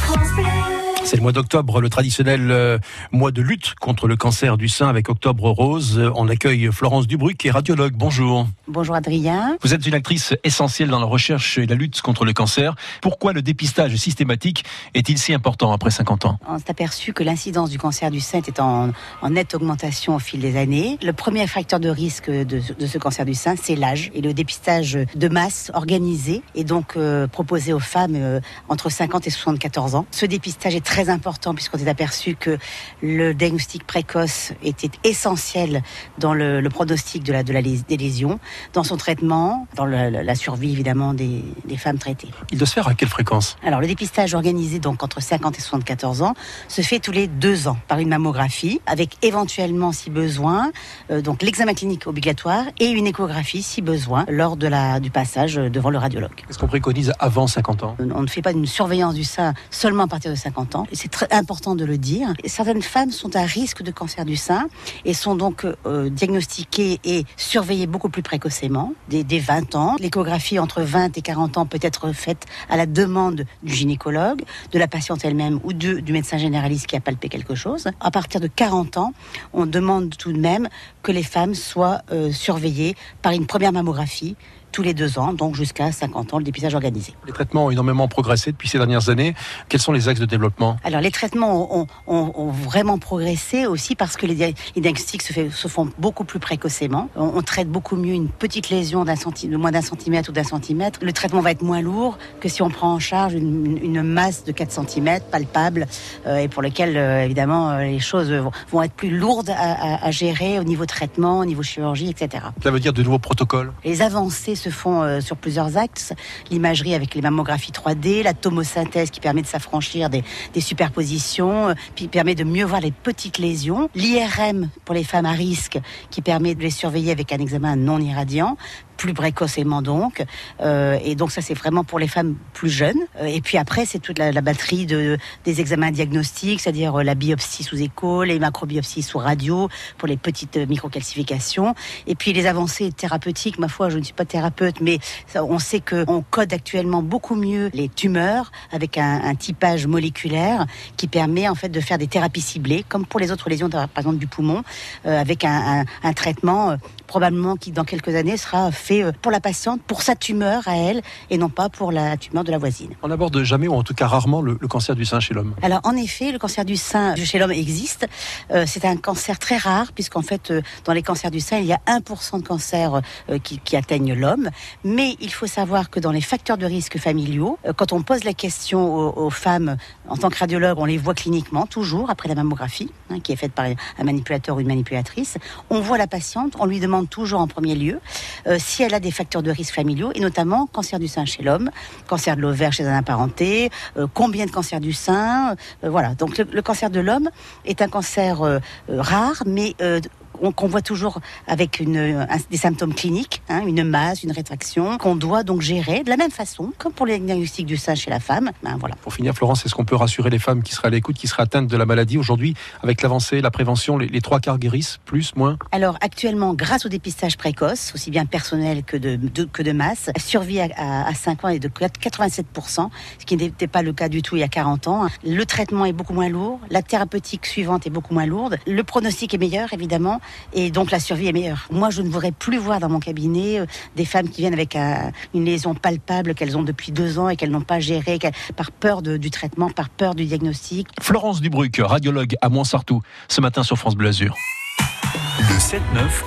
horse C'est le mois d'octobre, le traditionnel euh, mois de lutte contre le cancer du sein avec Octobre Rose. On accueille Florence Dubruc, qui est radiologue. Bonjour. Bonjour Adrien. Vous êtes une actrice essentielle dans la recherche et la lutte contre le cancer. Pourquoi le dépistage systématique est-il si important après 50 ans? On s'est aperçu que l'incidence du cancer du sein était en, en nette augmentation au fil des années. Le premier facteur de risque de, de ce cancer du sein, c'est l'âge. Et le dépistage de masse organisé est donc euh, proposé aux femmes euh, entre 50 et 74 ans. Ce dépistage est très important puisqu'on s'est aperçu que le diagnostic précoce était essentiel dans le, le pronostic de la, de la des lésions, dans son traitement, dans le- la survie évidemment des, des femmes traitées. Il doit se faire à quelle fréquence? Alors, le dépistage organisé donc entre 50 et 74 ans se fait tous les deux ans par une mammographie, avec éventuellement, si besoin, euh, donc l'examen clinique obligatoire et une échographie, si besoin, lors de la, du passage devant le radiologue. Qu'est-ce qu'on préconise avant 50 ans? On ne fait pas une surveillance du sein seulement à partir de 50 ans. C'est très important de le dire. Certaines femmes sont à risque de cancer du sein et sont donc euh, diagnostiquées et surveillées beaucoup plus précocement, dès, dès 20 ans. L'échographie entre 20 et 40 ans peut être faite à la demande du gynécologue, de la patiente elle-même ou du médecin généraliste qui a palpé quelque chose. À partir de 40 ans, on demande tout de même que les femmes soient euh, surveillées par une première mammographie tous les deux ans, donc jusqu'à 50 ans, le dépistage organisé. Les traitements ont énormément progressé depuis ces dernières années. Quels sont les axes de développement Alors les traitements ont, ont- ont vraiment progressé aussi parce que les, dia- les diagnostics se, fait- se font beaucoup plus précocement. On, on traite beaucoup mieux une petite lésion de moins d'un centimètre ou d'un centimètre. Le traitement va être moins lourd que si on prend en charge une, une masse de 4 centimètres palpable euh, et pour lequel euh, évidemment euh, les choses vont, vont être plus lourdes à, à- à gérer au niveau traitement, au niveau chirurgie, etc. Ça veut dire de nouveaux protocoles? Les avancées se font euh, sur plusieurs axes. L'imagerie avec les mammographies 3D, la tomosynthèse qui permet de s'affranchir des, des superpositions, euh, puis permet de mieux voir les petites lésions. L'IRM pour les femmes à risque qui permet de les surveiller avec un examen non irradiant plus précocement donc. Euh, et donc ça c'est vraiment pour les femmes plus jeunes. Euh, et puis après c'est toute la, la batterie de des examens diagnostiques c'est-à-dire euh, la biopsie sous écho les macrobiopsies sous radio pour les petites euh, microcalcifications. Et puis les avancées thérapeutiques ma foi je ne suis pas thérapeute mais on sait que on code actuellement beaucoup mieux les tumeurs avec un, un typage moléculaire qui permet en fait de faire des thérapies ciblées comme pour les autres lésions par exemple du poumon euh, avec un, un- un traitement probablement qui dans quelques années sera fait euh, pour la patiente, pour sa tumeur à elle, et non pas pour la tumeur de la voisine. On aborde jamais, ou en tout cas rarement, le, le cancer du sein chez l'homme. Alors en effet, le cancer du sein chez l'homme existe. Euh, c'est un cancer très rare puisqu'en fait, euh, dans les cancers du sein, il y a 1% de cancers euh, qui, qui atteignent l'homme. Mais il faut savoir que dans les facteurs de risque familiaux, quand on pose la question aux, aux femmes en tant que radiologue, on les voit cliniquement toujours après la mammographie, hein, qui est faite par un manipulateur ou une manipulatrice. On voit la patiente, on lui demande toujours en premier lieu euh, si elle a des facteurs de risque familiaux et notamment cancer du sein chez l'homme, cancer de l'ovaire chez un apparenté, euh, combien de cancers du sein, euh, voilà. Donc le, cancer de l'homme est un cancer rare, mais qu'on voit toujours avec une, des symptômes cliniques, hein, une masse, une rétraction, qu'on doit donc gérer de la même façon, comme pour les diagnostics du sein chez la femme. Ben, voilà. Pour finir, Florence, est-ce qu'on peut rassurer les femmes qui seraient à l'écoute, qui seraient atteintes de la maladie aujourd'hui, avec l'avancée, la prévention, les, les trois quarts guérissent, plus, moins? Alors actuellement, grâce au dépistage précoce, aussi bien personnel que de, de- que de masse, la survie à, à, à 5 ans est de 87%, ce qui n'était pas le cas du tout il y a 40 ans. Le traitement est beaucoup moins lourd, la thérapeutique suivante est beaucoup moins lourde, le pronostic est meilleur évidemment, et donc la survie est meilleure. Moi, je ne voudrais plus voir dans mon cabinet euh, des femmes qui viennent avec un- une lésion palpable qu'elles ont depuis deux ans et qu'elles n'ont pas gérée par peur de- du traitement, par peur du diagnostic. Florence Dubruc, radiologue à Montsartou, ce matin sur France Bleu Azur. Le 7-9,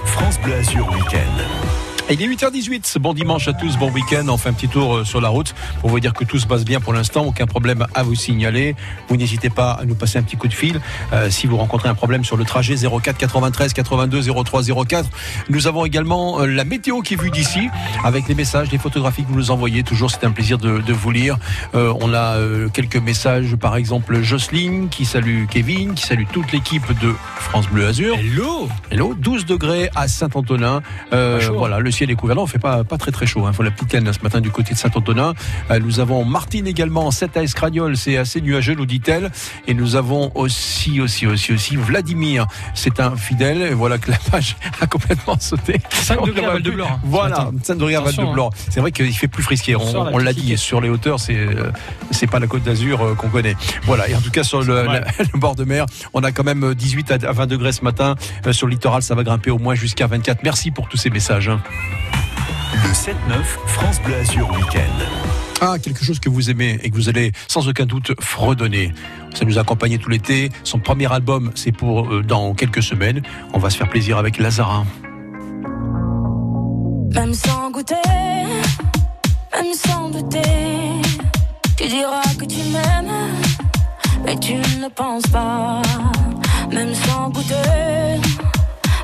France Bleu Azur Week-end. Il est 8h18, bon dimanche à tous, bon week-end, on fait un petit tour euh, sur la route pour vous dire que tout se passe bien pour l'instant, aucun problème à vous signaler. Vous n'hésitez pas à nous passer un petit coup de fil euh, si vous rencontrez un problème sur le trajet 04 93 82 03 04. Nous avons également euh, la météo qui est vue d'ici avec les messages, les photographies que vous nous envoyez. Toujours, c'est un plaisir de, de vous lire. Euh, on a euh, quelques messages, par exemple Jocelyne qui salue Kevin, qui salue toute l'équipe de France Bleu Azur. Hello Hello, 12 degrés à Saint-Antonin. Voilà, le ciel est couvert. Là, on fait pas, pas très très chaud. Il faut la petite laine ce matin du côté de Saint-Antonin. Euh, nous avons Martine également, 7 à Escragnol. C'est assez nuageux, nous dit-elle. Et nous avons aussi, aussi, aussi, aussi Vladimir. C'est un fidèle. Et voilà que la page a complètement sauté. 5 On degrés à voit Val de plus. Blore, hein, ce Voilà, matin. 5 degrés à Val de Attention, Blore. C'est vrai qu'il fait plus frisqué. On On, la dit, sur les hauteurs, c'est euh, c'est pas la côte d'Azur euh, qu'on connaît. Voilà. Et en tout cas, sur le, la- le bord de mer, on a quand même 18 à 20 degrés ce matin. Sur le littoral, ça va grimper au moins jusqu'à 24. Merci pour tous ces messages. Le 7-9, France Bleu Azur Week-end. Ah, quelque chose que vous aimez et que vous allez sans aucun doute fredonner. Ça nous a accompagné tout l'été. Son premier album, c'est pour euh, dans quelques semaines. On va se faire plaisir avec Lazara. Même sans goûter, même sans douter, tu diras que tu m'aimes, mais tu ne penses pas. Même sans goûter,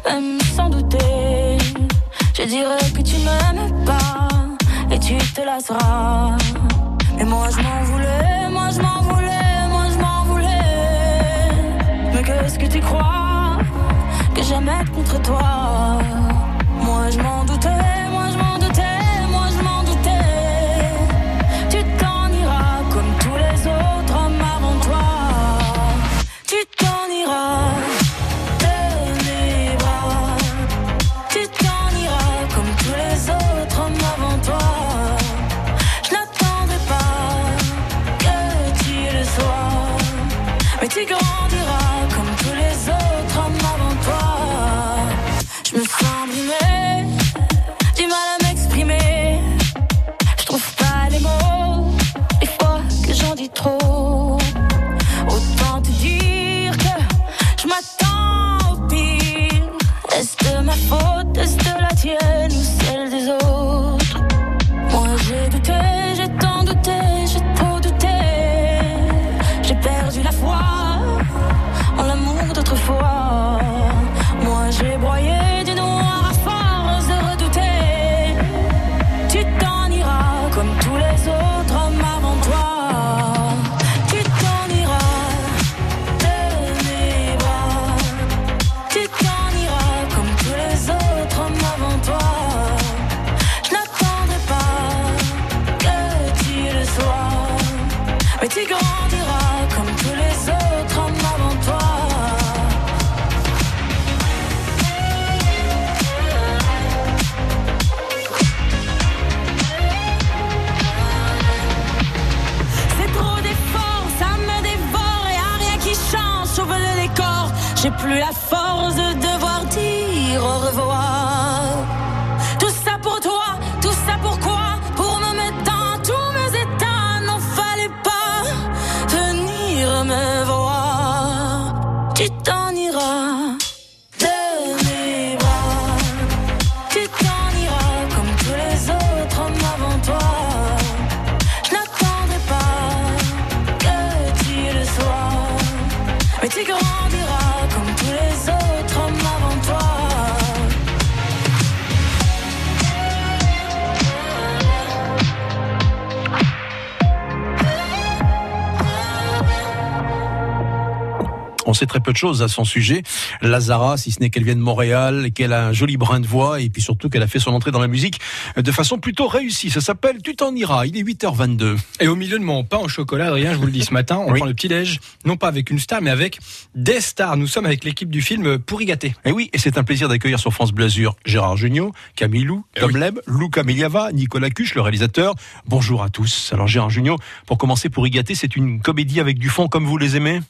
même sans douter, je dirais que tu m'aimes pas et tu te lasseras. Mais moi je m'en voulais, moi je m'en voulais, moi je m'en voulais. Mais qu'est-ce que tu crois que j'aime être contre toi? Moi je m'en doutais, sait très peu de choses à son sujet. Lazara, si ce n'est qu'elle vient de Montréal, et qu'elle a un joli brin de voix, et puis surtout qu'elle a fait son entrée dans la musique de façon plutôt réussie. Ça s'appelle Tu t'en iras. Il est 8h22. Et au milieu de mon pain au chocolat, Adrien, je vous le dis ce matin, on Oui. prend le petit-déj, non pas avec une star, mais avec des stars. Nous sommes avec l'équipe du film Pourri gâté. Et oui, et c'est un plaisir d'accueillir sur France Bleu Azur Gérard Jugnot, Camille Lou, Tom Leb, Luca Miliava, Nicolas Cuche, le réalisateur. Bonjour à tous. Alors Gérard Jugnot, pour commencer, pour y gâter, c'est une comédie avec du fond comme vous les aimez?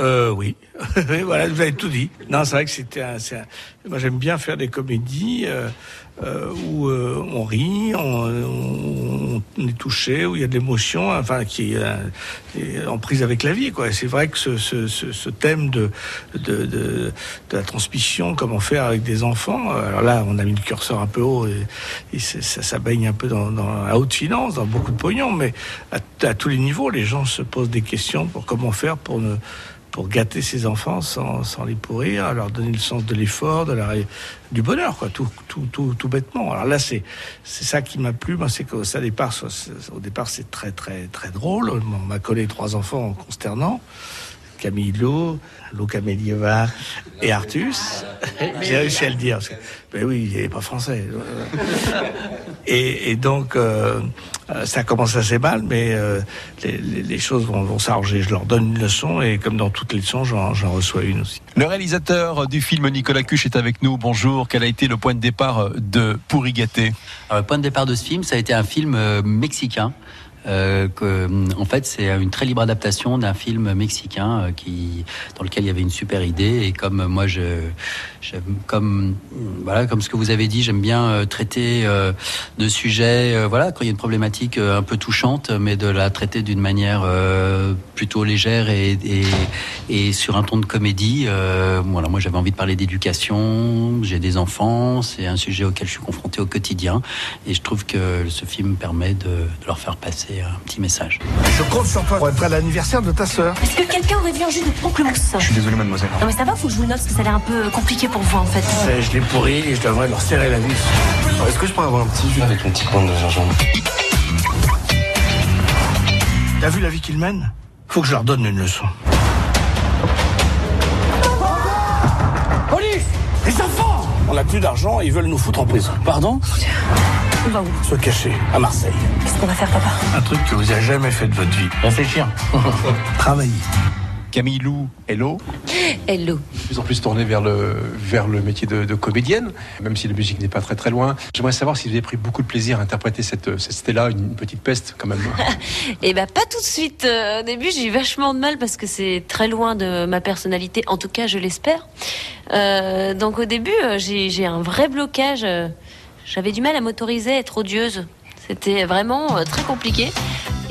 Euh, oui. Voilà, vous avez tout dit. Non, c'est vrai que c'était un, Moi, j'aime bien faire des comédies euh, euh, où on rit, on, est touché, où il y a de l'émotion, enfin, qui est, en prise avec la vie, quoi. C'est vrai que ce, thème de, la transmission, comment faire avec des enfants, alors là, on a mis le curseur un peu haut et, ça, baigne un peu dans, dans la haute finance, dans beaucoup de pognon, mais à, à tous les niveaux, les gens se posent des questions pour comment faire pour ne pour gâter ses enfants sans, sans les pourrir, leur donner le sens de l'effort, de la, du bonheur, quoi, tout, tout, tout, tout bêtement. Alors là, c'est, c'est ça qui m'a plu, moi, c'est qu'au ça départ, au départ, c'est très, très, très drôle. On m'a collé trois enfants consternants. Camille Lo, Luca Melieva et Artus. J'ai réussi à le dire. parce que- Ben oui, il n'est pas français. Et, et donc, euh, ça commence assez mal, mais euh, les, les- les choses vont, vont s'arranger. Je leur donne une leçon et comme dans toutes les leçons, j'en j'en reçois une aussi. Le réalisateur du film Nicolas Cuche est avec nous. Bonjour. Quel a été le point de départ de Pourri gâté Alors, le point de départ de ce film, ça a été un film euh, mexicain. Euh, que, en fait, c'est une très libre adaptation d'un film mexicain euh, qui, dans lequel il y avait une super idée. Et comme euh, moi, je, comme voilà, comme ce que vous avez dit, j'aime bien euh, traiter euh, de sujets. euh, voilà, quand il y a une problématique euh, un peu touchante, mais de la traiter d'une manière euh, plutôt légère et, sur un ton de comédie. Euh, voilà, moi, j'avais envie de parler d'éducation. J'ai des enfants, c'est un sujet auquel je suis confronté au quotidien, et je trouve que ce film permet de leur faire passer un petit message. Je compte sur toi pour être à l'anniversaire de ta sœur. Est-ce que quelqu'un aurait vu un jus de pamplemousse Je suis désolé, mademoiselle. Non mais ça va, faut que je vous le note parce que ça a l'air un peu compliqué pour vous en fait. Euh, Je l'ai pourri et je devrais leur serrer la vis. Est-ce que je pourrais avoir un petit jus avec une petite bande de gingembre T'as vu la vie qu'ils mènent? Faut que je leur donne une leçon. On n'a plus d'argent, ils veulent nous foutre en prison. Pardon On va où? Se cacher, à Marseille. Qu'est-ce qu'on va faire papa? Un truc que vous n'avez jamais fait de votre vie. Réfléchir. Travailler. Camille Lou, hello. Hello. de plus en plus tournée vers le, vers le métier de, de comédienne, même si la musique n'est pas très très loin. J'aimerais savoir si vous avez pris beaucoup de plaisir à interpréter cette, cette Stella, une petite peste quand même. Eh ben pas tout de suite. Euh, au début j'ai eu vachement de mal parce que c'est très loin de ma personnalité. En tout cas je l'espère. Euh, donc au début euh, j'ai un vrai blocage. J'avais du mal à m'autoriser à être odieuse. C'était vraiment euh, très compliqué.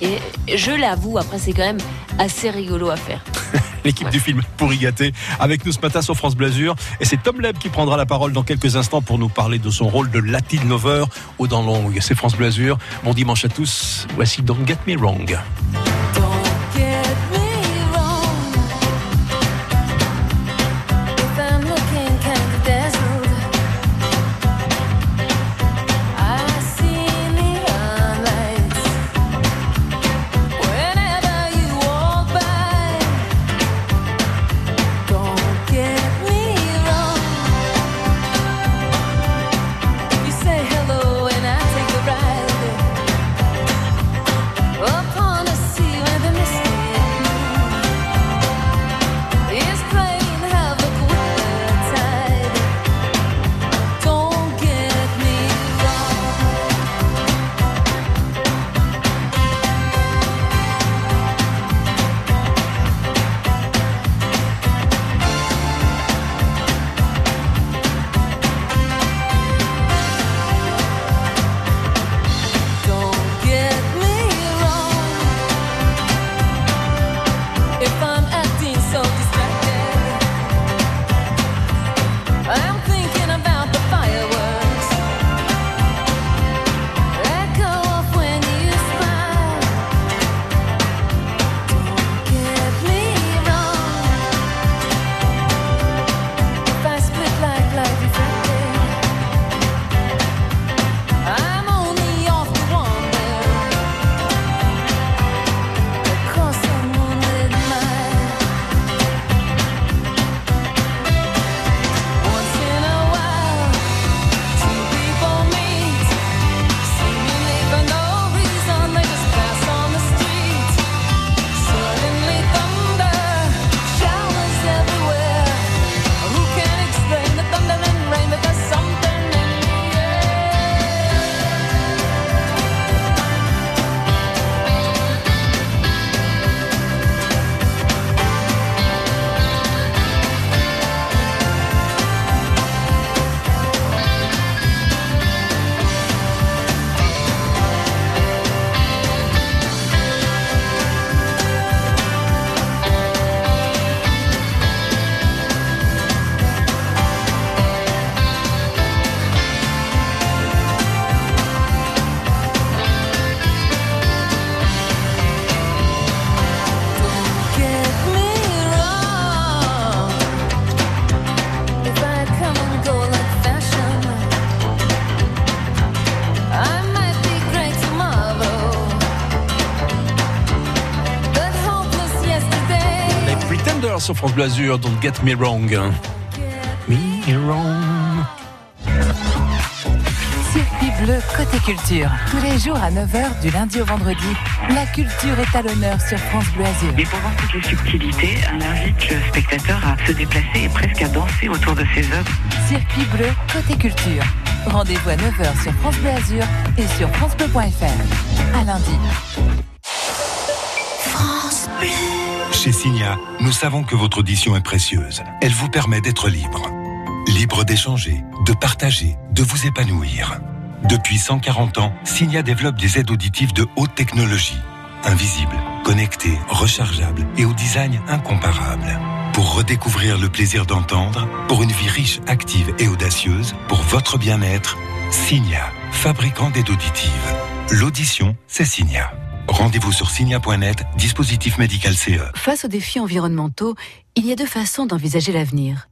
Et je l'avoue, après c'est quand même assez rigolo à faire. L'équipe du film Pourri gâté avec nous ce matin sur France Blasure. Et c'est Tom Leb qui prendra la parole dans quelques instants pour nous parler de son rôle de Latin Lover au Dents Longues. C'est France Blasure. Bon dimanche à tous. Voici Don't Get Me Wrong. Sur France Bleu Azur, Don't Get Me Wrong. Me Wrong. Circuit bleu côté culture. Tous les jours à 9h du lundi au vendredi. La culture est à l'honneur sur France Bleu Azur. Et pour voir toutes les subtilités, on invite le spectateur à se déplacer et presque à danser autour de ses œuvres. Circuit bleu côté culture. Rendez-vous à 9h sur France Bleu Azur et sur francebleu.fr. À lundi. France Bleu. Chez Signa, nous savons que votre audition est précieuse. Elle vous permet d'être libre. Libre d'échanger, de partager, de vous épanouir. Depuis 140 ans, Signa développe des aides auditives de haute technologie. Invisibles, connectées, rechargeables et au design incomparable. Pour redécouvrir le plaisir d'entendre, pour une vie riche, active et audacieuse, pour votre bien-être, Signa, fabricant d'aides auditives. L'audition, c'est Signa. Rendez-vous sur signa.net, dispositif médical. CE. Face aux défis environnementaux, il y a deux façons d'envisager l'avenir.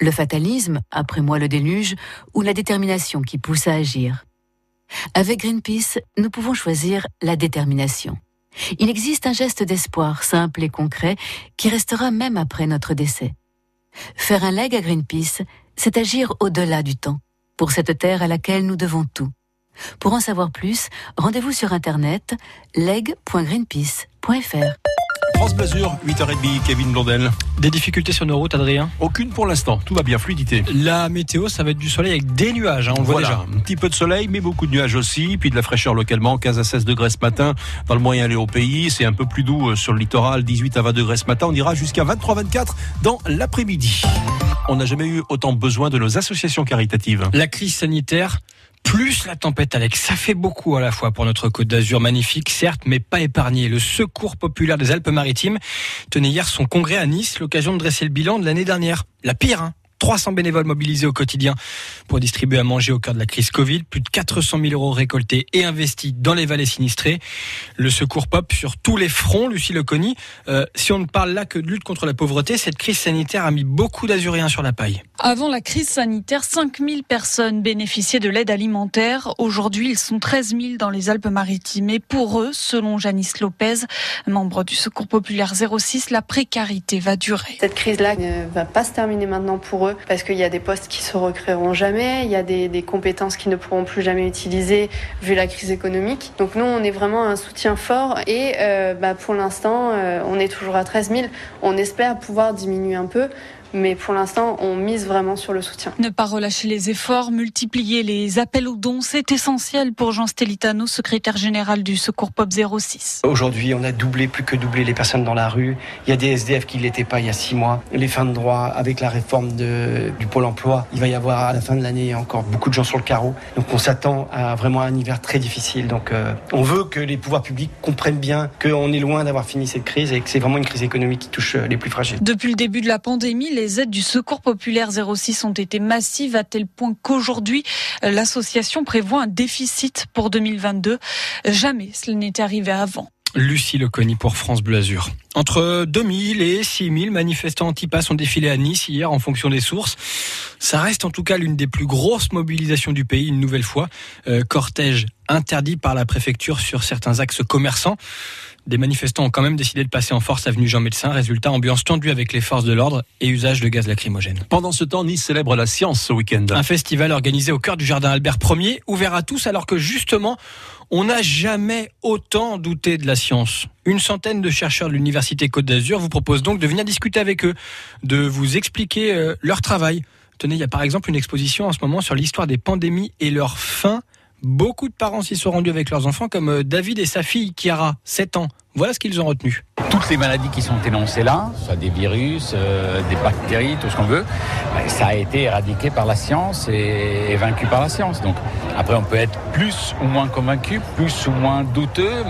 Le fatalisme, après moi le déluge, ou la détermination qui pousse à agir. Avec Greenpeace, nous pouvons choisir la détermination. Il existe un geste d'espoir simple et concret qui restera même après notre décès. Faire un leg à Greenpeace, c'est agir au-delà du temps, pour cette terre à laquelle nous devons tout. Pour en savoir plus, rendez-vous sur internet leg.greenpeace.fr. France Bleu Azur, 8h30, Kevin Blondel. Des difficultés sur nos routes, Adrien? Aucune pour l'instant, tout va bien, fluidité. La météo, ça va être du soleil avec des nuages, hein, on le voit déjà. un petit peu de soleil, mais beaucoup de nuages aussi, puis de la fraîcheur localement, 15 à 16 degrés ce matin dans le moyen et au pays. C'est un peu plus doux euh, sur le littoral, 18 à 20 degrés ce matin. On ira jusqu'à 23-24 dans l'après-midi. On n'a jamais eu autant besoin de nos associations caritatives. La crise sanitaire, plus la tempête Alex, ça fait beaucoup à la fois pour notre Côte d'Azur magnifique, certes, mais pas épargnée. Le Secours populaire des Alpes-Maritimes tenait hier son congrès à Nice, l'occasion de dresser le bilan de l'année dernière. La pire, hein 300 bénévoles mobilisés au quotidien pour distribuer à manger au cœur de la crise Covid, plus de 400 000 euros récoltés et investis dans les vallées sinistrées. Le secours pop sur tous les fronts, Lucie Leconi. Euh, si on ne parle là que de lutte contre la pauvreté, cette crise sanitaire a mis beaucoup d'Azuréens sur la paille. Avant la crise sanitaire, 5000 personnes bénéficiaient de l'aide alimentaire. Aujourd'hui, ils sont 13 000 dans les Alpes-Maritimes. Et pour eux, selon Janice Lopez, membre du Secours populaire 06, la précarité va durer. Cette crise-là ne va pas se terminer maintenant pour eux parce qu'il y a des postes qui se recréeront jamais, il y a des, compétences qui ne pourront plus jamais utiliser vu la crise économique. Donc nous, on est vraiment un soutien fort et euh, bah, pour l'instant, euh, on est toujours à 13 000. On espère pouvoir diminuer un peu. Mais pour l'instant, on mise vraiment sur le soutien. Ne pas relâcher les efforts, multiplier les appels aux dons, c'est essentiel pour Jean Stelitano, secrétaire général du Secours Pop 06. Aujourd'hui, on a doublé, plus que doublé les personnes dans la rue. Il y a des SDF qui ne l'étaient pas il y a six mois. Les fins de droit, avec la réforme de, du Pôle emploi, il va y avoir à la fin de l'année encore beaucoup de gens sur le carreau. Donc on s'attend à vraiment un hiver très difficile. Donc euh, on veut que les pouvoirs publics comprennent bien qu'on est loin d'avoir fini cette crise et que c'est vraiment une crise économique qui touche les plus fragiles. Depuis le début de la pandémie, les aides du Secours populaire 06 ont été massives à tel point qu'aujourd'hui, euh, l'association prévoit un déficit pour 2022. Jamais cela n'était arrivé avant. Lucie Leconi pour France Bleu Azur. Entre 2000 et 6000 manifestants anti-pass ont défilé à Nice hier en fonction des sources. Ça reste en tout cas l'une des plus grosses mobilisations du pays, une nouvelle fois. Euh, cortège interdit par la préfecture sur certains axes commerçants. Des manifestants ont quand même décidé de passer en force avenue Jean Médecin. Résultat, ambiance tendue avec les forces de l'ordre et usage de gaz lacrymogène. Pendant ce temps, Nice célèbre la science ce week-end. Un festival organisé au cœur du jardin Albert Ier, ouvert à tous, alors que justement, on n'a jamais autant douté de la science. Une centaine de chercheurs de l'Université Côte d'Azur vous proposent donc de venir discuter avec eux, de vous expliquer euh, leur travail. Tenez, il y a par exemple une exposition en ce moment sur l'histoire des pandémies et leur fin. Beaucoup de parents s'y sont rendus avec leurs enfants, comme euh, David et sa fille Chiara, 7 ans. Voilà ce qu'ils ont retenu. Toutes les maladies qui sont énoncées là, soit des virus, euh, des bactéries, tout ce qu'on veut, ben, ça a été éradiqué par la science et, et vaincu par la science. Donc après, on peut être plus ou moins convaincu, plus ou moins douteux,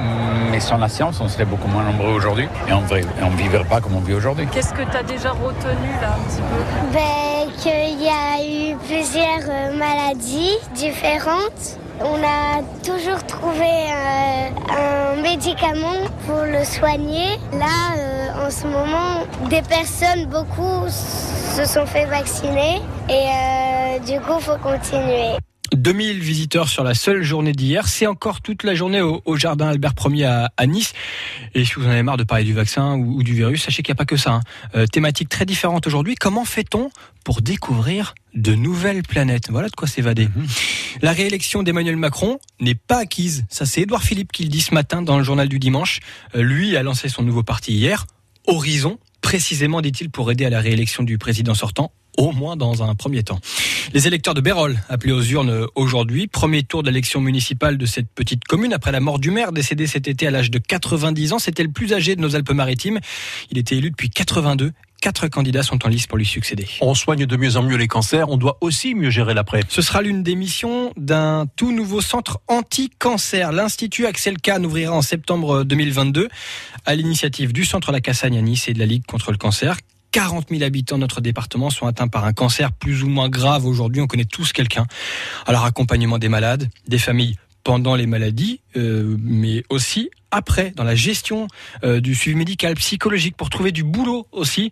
mais sans la science, on serait beaucoup moins nombreux aujourd'hui et on ne vivrait pas comme on vit aujourd'hui. Qu'est-ce que tu as déjà retenu là un petit peu? Ben, Qu'il y a eu plusieurs euh, maladies différentes. On a toujours trouvé euh, un médicament pour le soigner. Là, euh, en ce moment, des personnes, beaucoup, se sont fait vacciner. Et euh, du coup, faut continuer. 2000 visiteurs sur la seule journée d'hier. C'est encore toute la journée au, au jardin Albert Ier à, à, Nice. Et si vous en avez marre de parler du vaccin ou, ou du virus, sachez qu'il n'y a pas que ça. Hein. Euh, thématique très différente aujourd'hui. Comment fait-on pour découvrir de nouvelles planètes? Voilà de quoi s'évader. Mmh. La réélection d'Emmanuel Macron n'est pas acquise. Ça, c'est Édouard Philippe qui le dit ce matin dans le journal du dimanche. Euh, lui a lancé son nouveau parti hier, Horizon, précisément, dit-il, pour aider à la réélection du président sortant au moins dans un premier temps. Les électeurs de Bérol, appelés aux urnes aujourd'hui, premier tour d'élection municipale de cette petite commune après la mort du maire décédé cet été à l'âge de 90 ans. C'était le plus âgé de nos Alpes-Maritimes. Il était élu depuis 82 Quatre candidats sont en lice pour lui succéder. On soigne de mieux en mieux les cancers, on doit aussi mieux gérer l'après. Ce sera l'une des missions d'un tout nouveau centre anti-cancer. L'Institut Axel Kahn ouvrira en septembre 2022 à l'initiative du Centre La Cassagne à Nice et de la Ligue contre le cancer. 40 000 habitants de notre département sont atteints par un cancer plus ou moins grave aujourd'hui. On connaît tous quelqu'un. Alors accompagnement des malades, des familles pendant les maladies, euh, mais aussi après, dans la gestion euh, du suivi médical, psychologique, pour trouver du boulot aussi.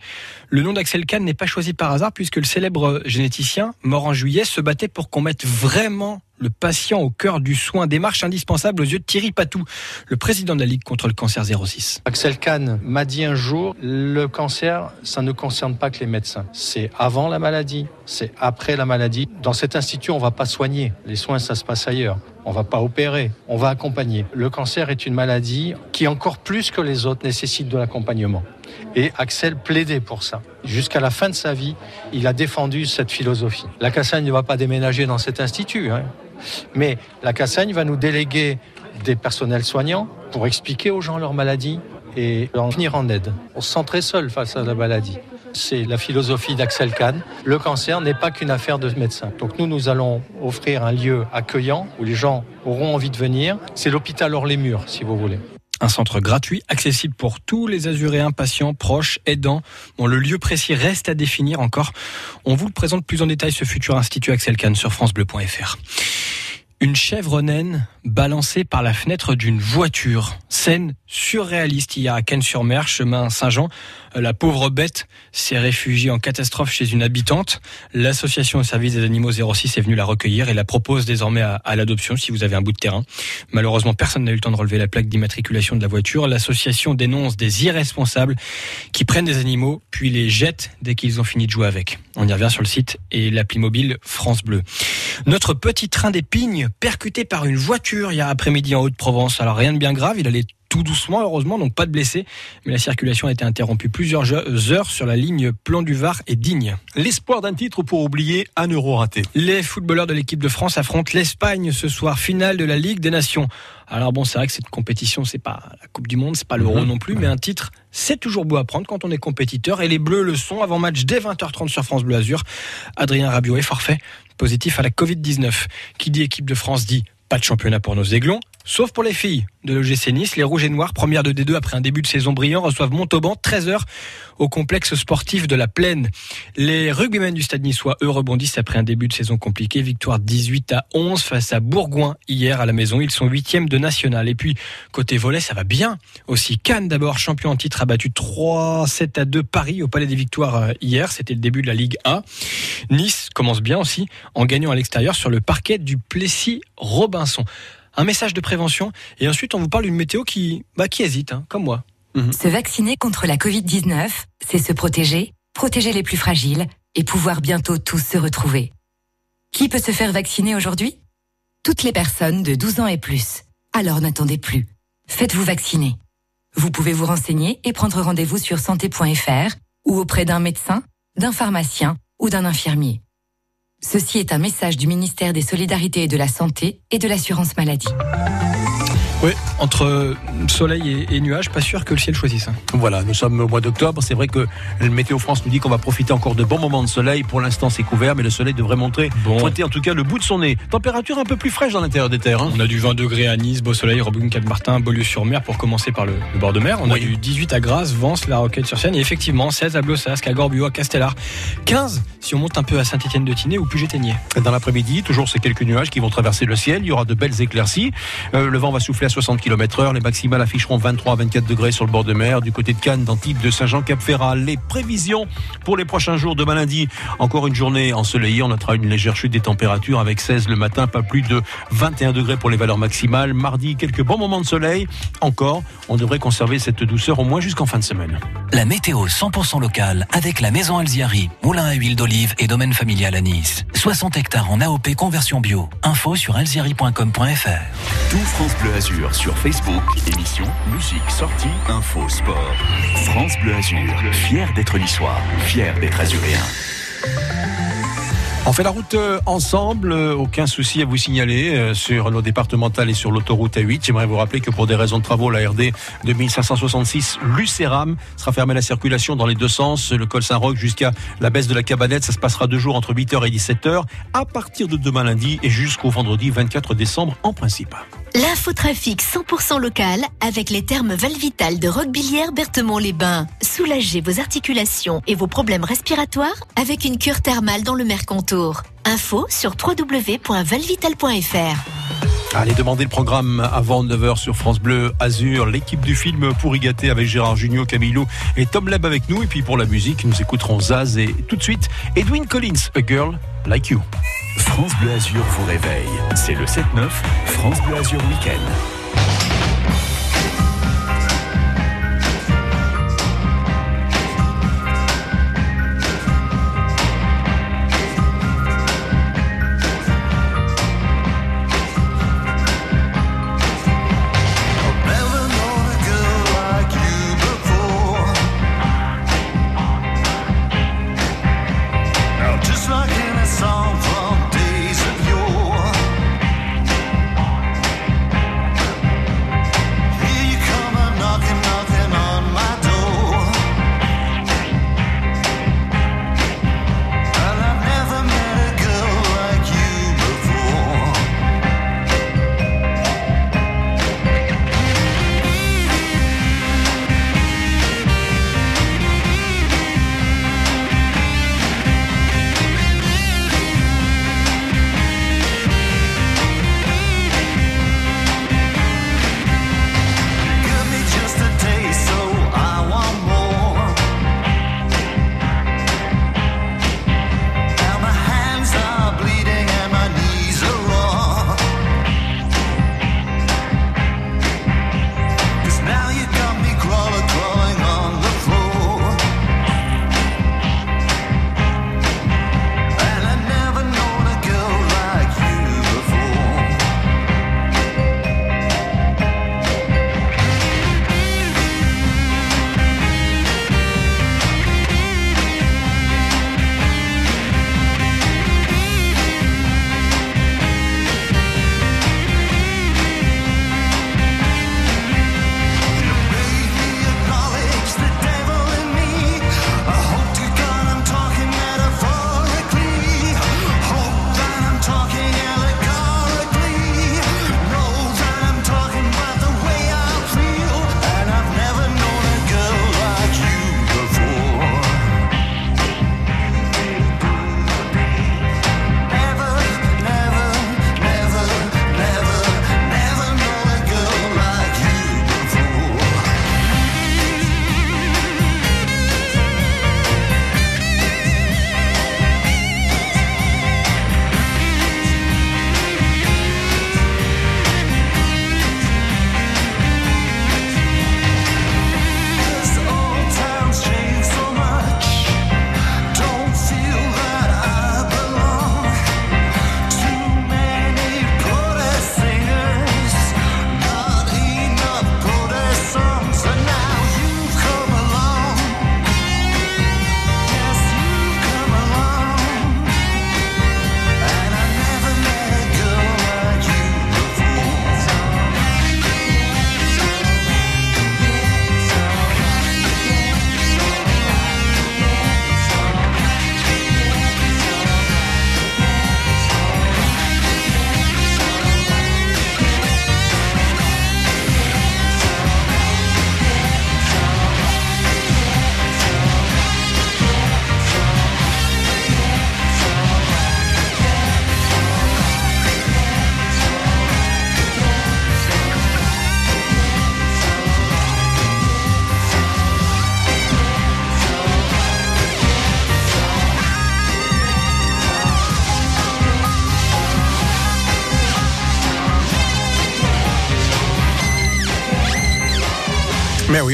Le nom d'Axel Kahn n'est pas choisi par hasard, puisque le célèbre généticien, mort en juillet, se battait pour qu'on mette vraiment le patient au cœur du soin, démarche indispensable aux yeux de Thierry Patou, le président de la Ligue contre le cancer 06. Axel Kahn m'a dit un jour, le cancer, ça ne concerne pas que les médecins. C'est avant la maladie, c'est après la maladie. Dans cet institut, on va pas soigner. Les soins, ça se passe ailleurs. On va pas opérer, on va accompagner. Le cancer est une maladie qui, encore plus que les autres, nécessite de l'accompagnement. Et Axel plaidait pour ça. Jusqu'à la fin de sa vie, il a défendu cette philosophie. La Cassagne ne va pas déménager dans cet institut, hein. mais la Cassagne va nous déléguer des personnels soignants pour expliquer aux gens leur maladie et leur venir en aide. On se sent très seul face à la maladie. C'est la philosophie d'Axel Kahn. Le cancer n'est pas qu'une affaire de médecin. Donc nous, nous allons offrir un lieu accueillant où les gens auront envie de venir. C'est l'hôpital Hors-les-Murs, si vous voulez. Un centre gratuit, accessible pour tous les Azuréens, patients, proches, aidants. Bon, le lieu précis reste à définir encore. On vous le présente plus en détail ce futur institut Axel Kahn sur francebleu.fr. Une chèvre naine balancée par la fenêtre d'une voiture. Scène surréaliste hier à Cannes-sur-Mer, chemin Saint-Jean. La pauvre bête s'est réfugiée en catastrophe chez une habitante. L'association au service des animaux 06 est venue la recueillir et la propose désormais à, à l'adoption si vous avez un bout de terrain. Malheureusement, personne n'a eu le temps de relever la plaque d'immatriculation de la voiture. L'association dénonce des irresponsables qui prennent des animaux puis les jettent dès qu'ils ont fini de jouer avec. On y revient sur le site et l'appli mobile France Bleu. Notre petit train d'épines percuté par une voiture hier après-midi en Haute-Provence. Alors rien de bien grave, il allait tout doucement, heureusement, donc pas de blessés. Mais la circulation a été interrompue plusieurs heures sur la ligne Plan du Var et Digne. L'espoir d'un titre pour oublier un euro raté. Les footballeurs de l'équipe de France affrontent l'Espagne ce soir, finale de la Ligue des Nations. Alors bon, c'est vrai que cette compétition, c'est pas la Coupe du Monde, c'est pas l'Euro mmh. non plus, mais un titre, c'est toujours beau à prendre quand on est compétiteur. Et les Bleus le sont avant match dès 20h30 sur France Bleu Azur. Adrien Rabiot est forfait, positif à la Covid-19. Qui dit équipe de France dit pas de championnat pour nos aiglons. Sauf pour les filles de l'OGC Nice, les Rouges et Noirs, première de D2 après un début de saison brillant, reçoivent Montauban 13h au complexe sportif de la Plaine. Les rugbymen du Stade niçois, eux, rebondissent après un début de saison compliqué. Victoire 18 à 11 face à Bourgoin hier à la maison. Ils sont huitièmes de national. Et puis, côté volet, ça va bien. Aussi, Cannes d'abord, champion en titre, a battu 3-7 à 2 Paris au Palais des Victoires hier. C'était le début de la Ligue A. Nice commence bien aussi en gagnant à l'extérieur sur le parquet du Plessis-Robinson un message de prévention et ensuite on vous parle d'une météo qui, bah, qui hésite, hein, comme moi. Mmh. Se vacciner contre la Covid-19, c'est se protéger, protéger les plus fragiles et pouvoir bientôt tous se retrouver. Qui peut se faire vacciner aujourd'hui? Toutes les personnes de 12 ans et plus. Alors n'attendez plus. Faites-vous vacciner. Vous pouvez vous renseigner et prendre rendez-vous sur santé.fr ou auprès d'un médecin, d'un pharmacien ou d'un infirmier. Ceci est un message du ministère des Solidarités et de la Santé et de l'Assurance Maladie. Oui, entre soleil et, et, nuages, pas sûr que le ciel choisisse. Hein. Voilà, nous sommes au mois d'octobre. C'est vrai que le Météo France nous dit qu'on va profiter encore de bons moments de soleil. Pour l'instant, c'est couvert, mais le soleil devrait montrer, bon. pointer en tout cas le bout de son nez. Température un peu plus fraîche dans l'intérieur des terres. Hein. On a du 20 degrés à Nice, Beau Soleil, Robin, Cap-Martin, Beaulieu-sur-Mer pour commencer par le, le, bord de mer. On oui. a du 18 à Grasse, Vence, La Roquette-sur-Seine et effectivement 16 à Blossasque, à Gorbio, à Castellar. 15 si on monte un peu à Saint-Étienne-de-Tinée ou Puget-Ténier. Dans l'après-midi, toujours ces quelques nuages qui vont traverser le ciel. Il y aura de belles éclaircies. Euh, le vent va souffler à 60 km km heure. Les maximales afficheront 23 à 24 degrés sur le bord de mer. Du côté de Cannes, d'Antibes, de Saint-Jean-Cap-Ferrat. Les prévisions pour les prochains jours. Demain lundi, encore une journée ensoleillée. On notera une légère chute des températures avec 16 le matin, pas plus de 21 degrés pour les valeurs maximales. Mardi, quelques bons moments de soleil. Encore, on devrait conserver cette douceur au moins jusqu'en fin de semaine. La météo 100% locale avec la maison Alziari, moulin à huile d'olive et domaine familial à Nice. 60 hectares en AOP conversion bio. Info sur alziari.com.fr. Tout France Bleu Azur sur Facebook, émission, musique, sortie, info, sport. France Bleu Azur, fier d'être niçois, fier d'être azuréen. On fait la route euh, ensemble, euh, aucun souci à vous signaler euh, sur nos départementales et sur l'autoroute A8. J'aimerais vous rappeler que pour des raisons de travaux, la RD 2566 Lucéram sera fermée à la circulation dans les deux sens, le col Saint-Roch jusqu'à la baisse de la Cabanette. Ça se passera deux jours entre 8h et 17h à partir de demain lundi et jusqu'au vendredi 24 décembre en principe. L'infotrafic 100% local avec les termes Valvital de Roquebillière Berthemont-les-Bains. Soulagez vos articulations et vos problèmes respiratoires avec une cure thermale dans le Mercontour. Info sur www.valvital.fr. Allez demander le programme avant 9h sur France Bleu Azur. L'équipe du film Pourri gâté avec Gérard Junior, Camilo et Tom Leb avec nous. Et puis pour la musique, nous écouterons Zaz et tout de suite Edwin Collins, A Girl Like You. France Bleu Azur vous réveille. C'est le 7-9, France Bleu Azur Week-end.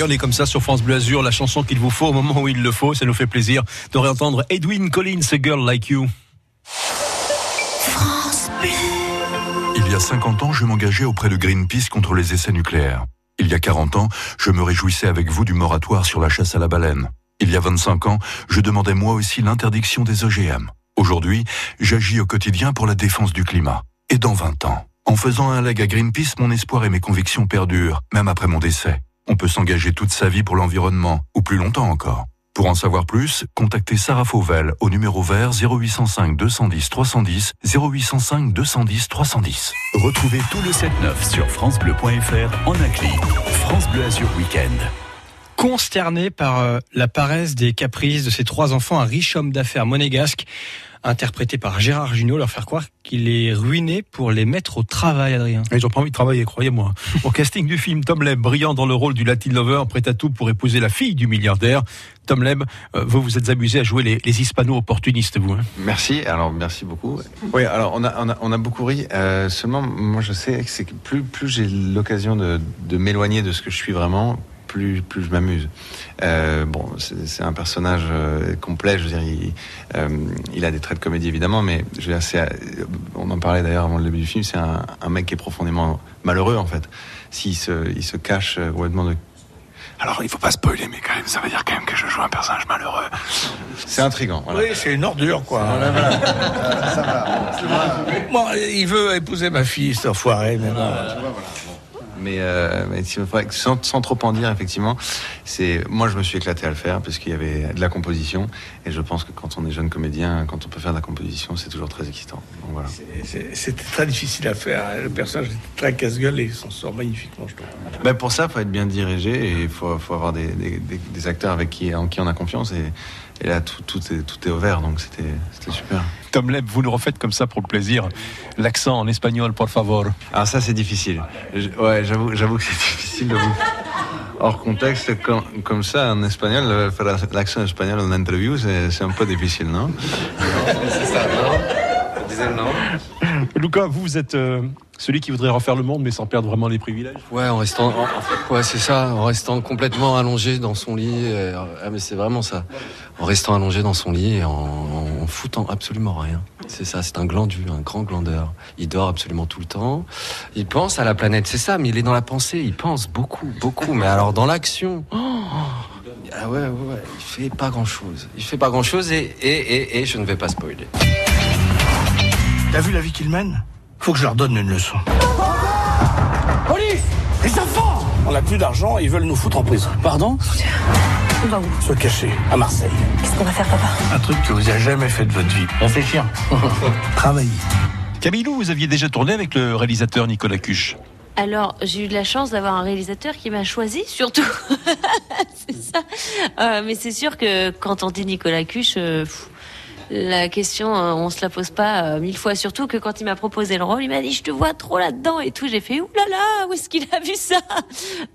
On est comme ça sur France Bleu Azur, la chanson qu'il vous faut au moment où il le faut. Ça nous fait plaisir de réentendre Edwin Collins, A Girl Like You. Il y a 50 ans, je m'engageais auprès de Greenpeace contre les essais nucléaires. Il y a 40 ans, je me réjouissais avec vous du moratoire sur la chasse à la baleine. Il y a 25 ans, je demandais moi aussi l'interdiction des OGM. Aujourd'hui, j'agis au quotidien pour la défense du climat. Et dans 20 ans, en faisant un leg à Greenpeace, mon espoir et mes convictions perdurent, même après mon décès. On peut s'engager toute sa vie pour l'environnement, ou plus longtemps encore. Pour en savoir plus, contactez Sarah Fauvel au numéro vert 0805 210 310 0805 210 310. Retrouvez tout le 7-9 sur FranceBleu.fr en un clic. France Bleu Azur Week-end. Consterné par euh, la paresse des caprices de ses trois enfants, un riche homme d'affaires monégasque, interprété par Gérard Jugnot, leur faire croire qu'il est ruiné pour les mettre au travail, Adrien. Et Ils ont pas envie de travailler, croyez-moi. Au casting du film, Tom Leb, brillant dans le rôle du Latin Lover, prêt à tout pour épouser la fille du milliardaire. Tom Leb, euh, vous vous êtes amusé à jouer les, les hispano-opportunistes, vous. hein. Merci, alors merci beaucoup. Oui, alors on a, on a, on a beaucoup ri. Euh, seulement, moi je sais que c'est que plus, plus j'ai l'occasion de, de m'éloigner de ce que je suis vraiment, plus, plus je m'amuse. Euh, bon, c'est un personnage euh, complet, je veux dire, il, euh, il a des traits de comédie évidemment, mais je veux dire, on en parlait d'ailleurs avant le début du film, c'est un, un mec qui est profondément malheureux en fait. S'il se, il se cache complètement de Alors, il faut pas spoiler, mais quand même, ça veut dire quand même que je joue un personnage malheureux. C'est intriguant. Voilà. Oui, c'est une ordure, quoi. Bon, il veut épouser ma fille, cet enfoiré, mais bon. Mais, euh, mais sans, sans trop en dire, effectivement, c'est moi je me suis éclaté à le faire parce qu'il y avait de la composition et je pense que quand on est jeune comédien, quand on peut faire de la composition, c'est toujours très excitant. Donc voilà. C'était très difficile à faire. Le personnage était très casse-gueule et il s'en sort magnifiquement, je trouve. Ben, pour ça, il faut être bien dirigé et il faut, faut avoir des- des acteurs avec qui, en qui on a confiance et, et là tout, tout, est, tout est au vert donc c'était super. Tom Leb, vous nous refaites comme ça pour le plaisir. L'accent en espagnol, por favor. Ah ça c'est difficile. Je- ouais, j'avoue, j'avoue que c'est difficile de vous. Hors contexte, comme, comme ça, en espagnol, euh, faire l'accent espagnol en interview, c'est un peu difficile, non? C'est ça, non? Disais non Lucas, vous, vous êtes euh, celui qui voudrait refaire le monde, mais sans perdre vraiment les privilèges. Ouais, en restant, en- ouais, c'est ça, en restant complètement allongé dans son lit. euh, ah, mais c'est vraiment ça. En restant allongé dans son lit et en, en foutant absolument rien. C'est ça, c'est un glandu, un grand glandeur. Il dort absolument tout le temps. Il pense à la planète, c'est ça, mais il est dans la pensée. Il pense beaucoup, beaucoup. Mais alors dans l'action, oh, ah ouais, ouais, ouais, il fait pas grand chose. Il fait pas grand chose et, et, et, et je ne vais pas spoiler. T'as vu la vie qu'ils mènent Faut que je leur donne une leçon. Police Les enfants On n'a plus d'argent, ils veulent nous foutre en prison. Pardon? On va où? Se cacher, à Marseille. Qu'est-ce qu'on va faire, papa? Un truc que vous avez jamais fait de votre vie. Réfléchir. Travailler. Camilou, vous aviez déjà tourné avec le réalisateur Nicolas Cuche. Alors, j'ai eu de la chance d'avoir un réalisateur qui m'a choisi, surtout. c'est ça. Euh, mais c'est sûr que quand on dit Nicolas Cuche, euh, pff, la question, euh, on se la pose pas euh, mille fois. Surtout que quand il m'a proposé le rôle, il m'a dit, je te vois trop là-dedans et tout. J'ai fait, oulala, où est-ce qu'il a vu ça?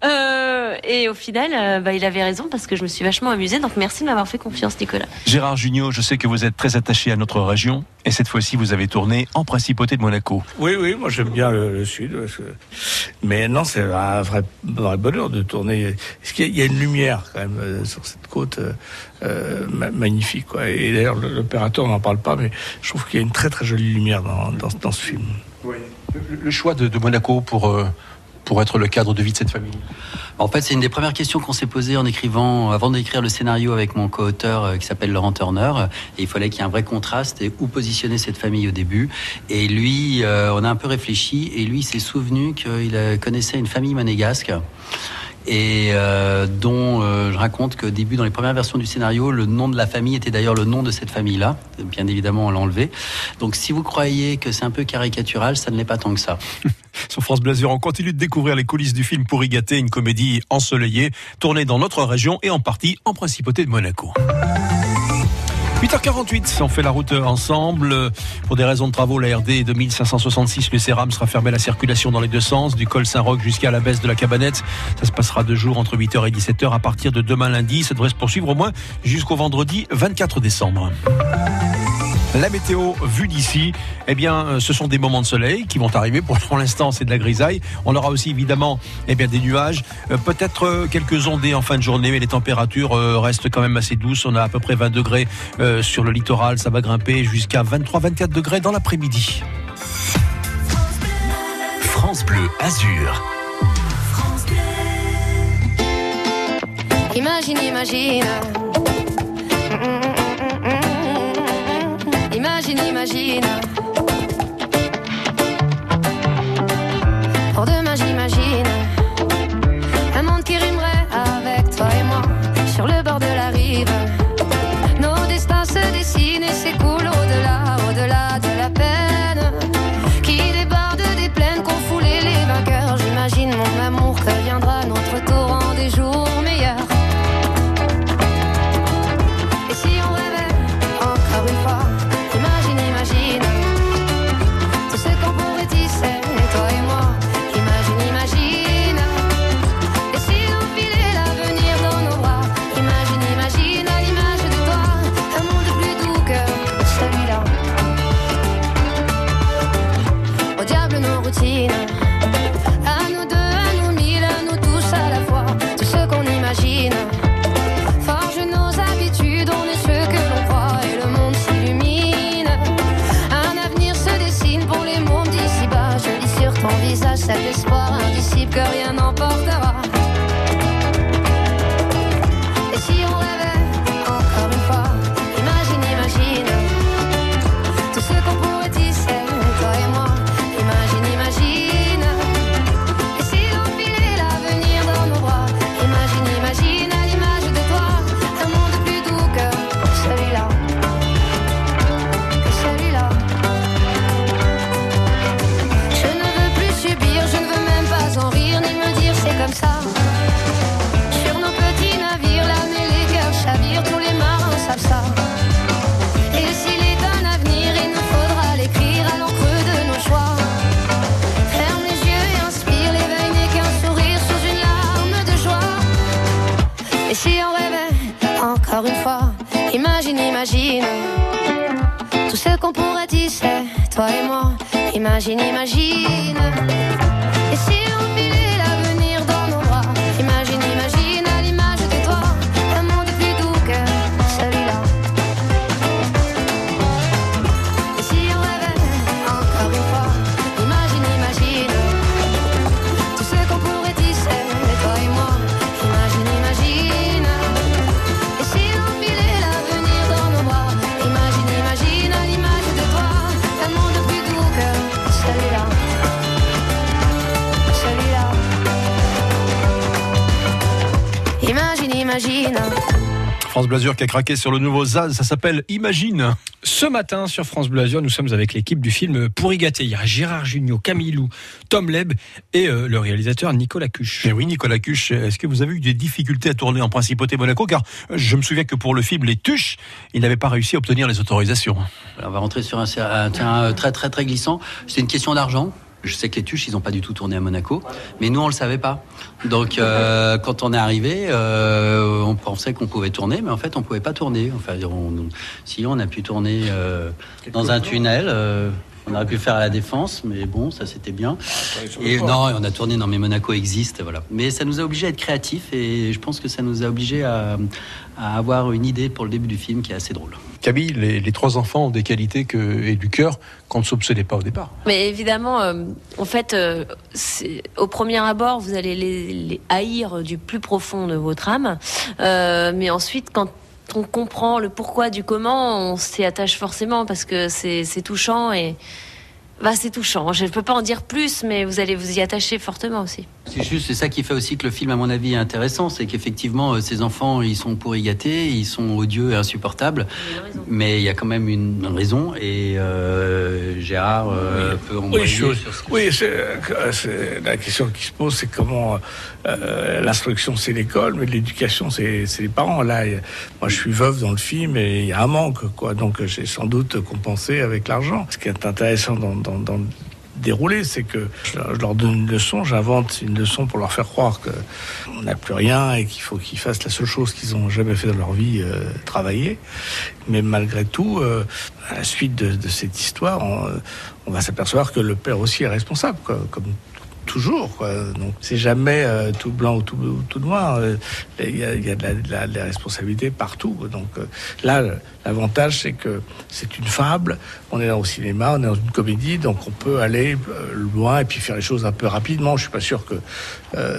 Euh, Et au final, bah, il avait raison parce que je me suis vachement amusée. Donc merci de m'avoir fait confiance, Nicolas. Gérard Jugnot, je sais que vous êtes très attaché à notre région. Et cette fois-ci, vous avez tourné en Principauté de Monaco. Oui, oui, moi j'aime bien le, le sud. parce que- Mais non, c'est un vrai, vrai bonheur de tourner. Parce qu'il y a- il y a une lumière quand même euh, sur cette côte euh, ma- magnifique. Quoi. Et d'ailleurs, le- l'opérateur n'en parle pas, mais je trouve qu'il y a une très très jolie lumière dans, dans, dans ce film. Le, le choix de, de Monaco pour, euh, pour être le cadre de vie de cette famille? En fait, c'est une des premières questions qu'on s'est posées en écrivant, avant d'écrire le scénario avec mon co-auteur euh, qui s'appelle Laurent Turner. Et il fallait qu'il y ait un vrai contraste et où positionner cette famille au début. Et lui, euh, on a un peu réfléchi et lui il s'est souvenu qu'il connaissait une famille monégasque. Et euh, dont euh, je raconte qu'au début, dans les premières versions du scénario, le nom de la famille était d'ailleurs le nom de cette famille-là. Bien évidemment, on l'a enlevé. Donc, si vous croyez que c'est un peu caricatural, ça ne l'est pas tant que ça. Sur France Bleu Azur, on continue de découvrir les coulisses du film Pour y gâter, une comédie ensoleillée, tournée dans notre région et en partie en Principauté de Monaco. 8h48, on fait la route ensemble. Pour des raisons de travaux, la RD 2566, le CERAM sera fermé à la circulation dans les deux sens, du col Saint-Roch jusqu'à la baisse de la Cabanette. Ça se passera deux jours entre 8h et 17h à partir de demain lundi. Ça devrait se poursuivre au moins jusqu'au vendredi 24 décembre. La météo vue d'ici, eh bien, euh, ce sont des moments de soleil qui vont arriver. Pour, l'instant, c'est de la grisaille. On aura aussi évidemment, eh bien, des nuages, Euh, peut-être euh, quelques ondées en fin de journée, mais les températures euh, restent quand même assez douces. On a à peu près 20 degrés euh, sur le littoral, ça va grimper jusqu'à 23-24 degrés dans l'après-midi. France Bleu Azur. Imagine, imagine. Imagine, imagine. Pour demain, j'imagine. Imagine, tout ce qu'on pourrait tisser, toi et moi. Imagine, imagine. France Blasure qui a craqué sur le nouveau Zaz, ça s'appelle Imagine. Ce matin sur France Bleu Azur, nous sommes avec l'équipe du film Pourri gâté. Il y a Gérard Jugnot, Camille Lou, Tom Leb et euh, le réalisateur Nicolas Cuche. Mais oui, Nicolas Cuche, est-ce que vous avez eu des difficultés à tourner en Principauté Monaco? Car euh, je me souviens que pour le film Les Tuches, il n'avait pas réussi à obtenir les autorisations. Alors, on va rentrer sur un, un terrain euh, très très très glissant. C'est une question d'argent. Je sais que les Tuches, ils n'ont pas du tout tourné à Monaco, mais nous, on le savait pas. Donc, euh, quand on est arrivé, euh, on pensait qu'on pouvait tourner, mais en fait, on pouvait pas tourner. Enfin, on, on- si on a pu tourner euh, dans un tunnel. On aurait pu faire à la défense, mais bon, ça c'était bien. Et non, on a tourné, non, mais Monaco existe, voilà. Mais ça nous a obligés à être créatifs et je pense que ça nous a obligés à, à avoir une idée pour le début du film qui est assez drôle. Camille, les, les trois enfants ont des qualités que, et du cœur qu'on ne soupçonnait pas au départ. Mais évidemment, euh, en fait, euh, au premier abord, vous allez les, les haïr du plus profond de votre âme. Euh, mais ensuite, quand on comprend le pourquoi du comment, on s'y attache forcément parce que c'est touchant et. Bah, c'est touchant. Je ne peux pas en dire plus, mais vous allez vous y attacher fortement aussi. C'est juste, c'est ça qui fait aussi que le film, à mon avis, est intéressant, c'est qu'effectivement, euh, ces enfants, ils sont pourri gâtés, ils sont odieux et insupportables, mais il y a quand même une raison, et euh, Gérard euh, peut Oui, envoyer je- sur ce- oui, la question qui se pose, c'est comment euh, l'instruction c'est l'école, mais l'éducation c'est les parents. Là, moi je suis veuve dans le film et il y a un manque, quoi. Donc j'ai sans doute compensé avec l'argent. Ce qui est intéressant dans, dans, dans dérouler. C'est que je, leur donne une leçon, j'invente une leçon pour leur faire croire que on n'a plus rien et qu'il faut qu'ils fassent la seule chose qu'ils ont jamais fait dans leur vie, euh, travailler. Mais malgré tout, euh, à la suite de, cette histoire, on, euh, on va s'apercevoir que le père aussi est responsable, comme toujours. Donc c'est jamais euh, tout blanc ou tout, ou tout noir. Euh, Il y a, y de, la, responsabilité partout. Donc euh, là, l'avantage c'est que c'est une fable. On est là au cinéma, on est dans une comédie, donc on peut aller loin et puis faire les choses un peu rapidement. Je suis pas sûr que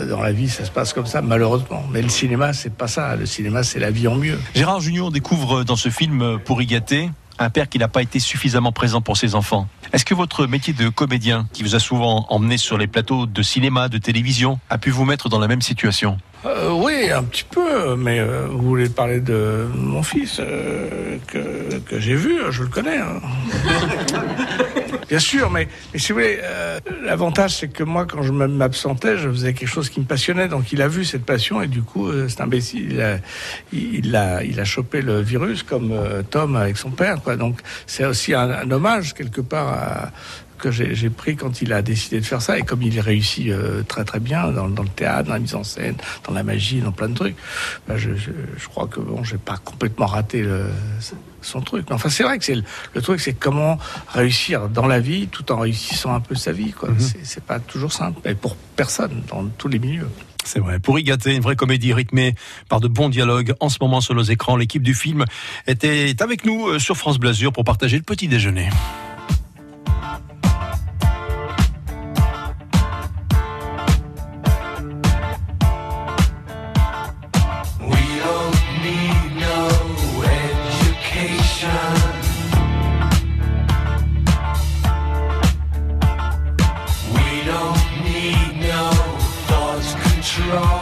dans la vie ça se passe comme ça, malheureusement. Mais le cinéma, c'est pas ça. Le cinéma, c'est la vie en mieux. Gérard Junior découvre dans ce film pour y gâter un père qui n'a pas été suffisamment présent pour ses enfants. Est-ce que votre métier de comédien, qui vous a souvent emmené sur les plateaux de cinéma, de télévision, a pu vous mettre dans la même situation? Euh, oui, un petit peu, mais euh, vous voulez parler de mon fils euh, que, que j'ai vu, je le connais. hein. Bien sûr, mais, si vous voulez, euh, l'avantage c'est que moi, quand je m'absentais, je faisais quelque chose qui me passionnait, donc il a vu cette passion et du coup, euh, cet imbécile, il a, il, a, chopé le virus comme euh, Tom avec son père, quoi. Donc c'est aussi un, hommage quelque part que j'ai pris quand il a décidé de faire ça et comme il réussit euh, très très bien dans, le théâtre, dans la mise en scène, dans la magie, dans plein de trucs, bah, je, je, je crois que bon, j'ai pas complètement raté le, son truc. Mais enfin, c'est vrai que c'est le, le truc, c'est comment réussir dans la vie tout en réussissant un peu sa vie. quoi. C'est- C'est pas toujours simple, et pour personne dans tous les milieux. C'est vrai. Pour y gâter, une vraie comédie rythmée par de bons dialogues. En ce moment sur nos écrans, l'équipe du film était avec nous euh, sur France Blasure pour partager le petit déjeuner. wrong.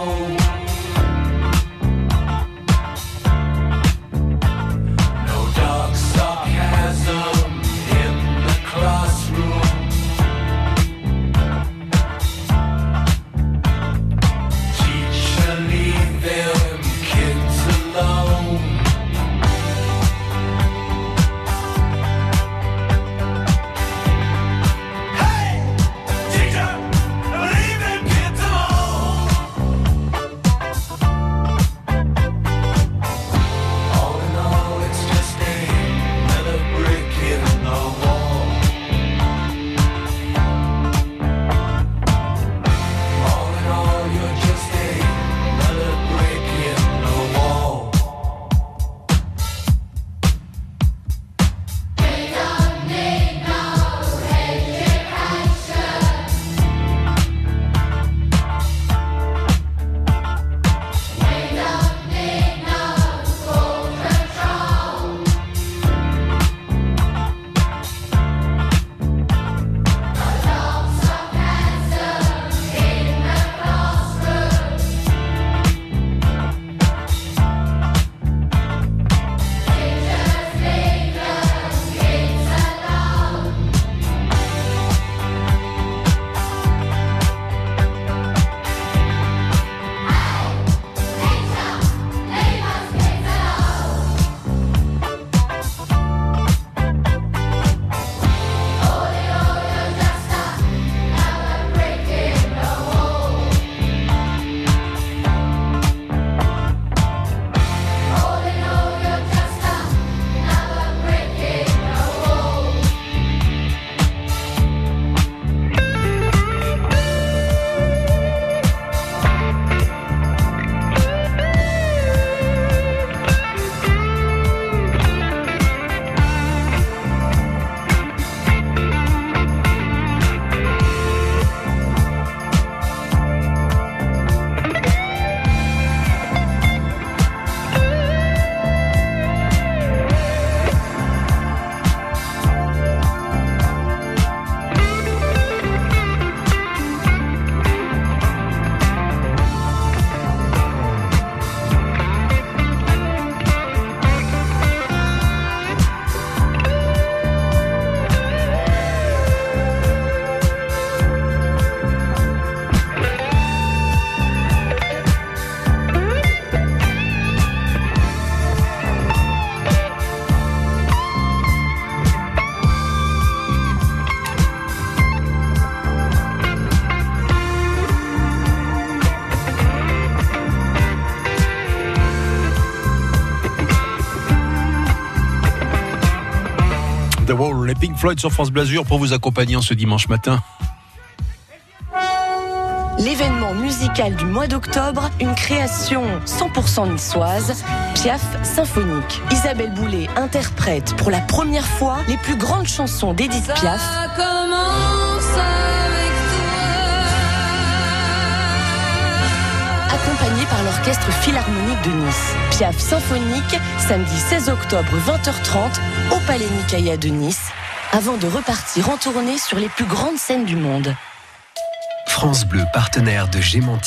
Les Pink Floyd sur France Blasure pour vous accompagner en ce dimanche matin. L'événement musical du mois d'octobre, une création 100% niçoise, Piaf symphonique. Isabelle Boulay interprète pour la première fois les plus grandes chansons d'Edith Piaf. Accompagnée par l'Orchestre Philharmonique de Nice. Piaf symphonique, samedi 16 octobre 20h30 au Palais Nicaïa de Nice, avant de repartir en tournée sur les plus grandes scènes du monde. France Bleu, partenaire de Gémenti.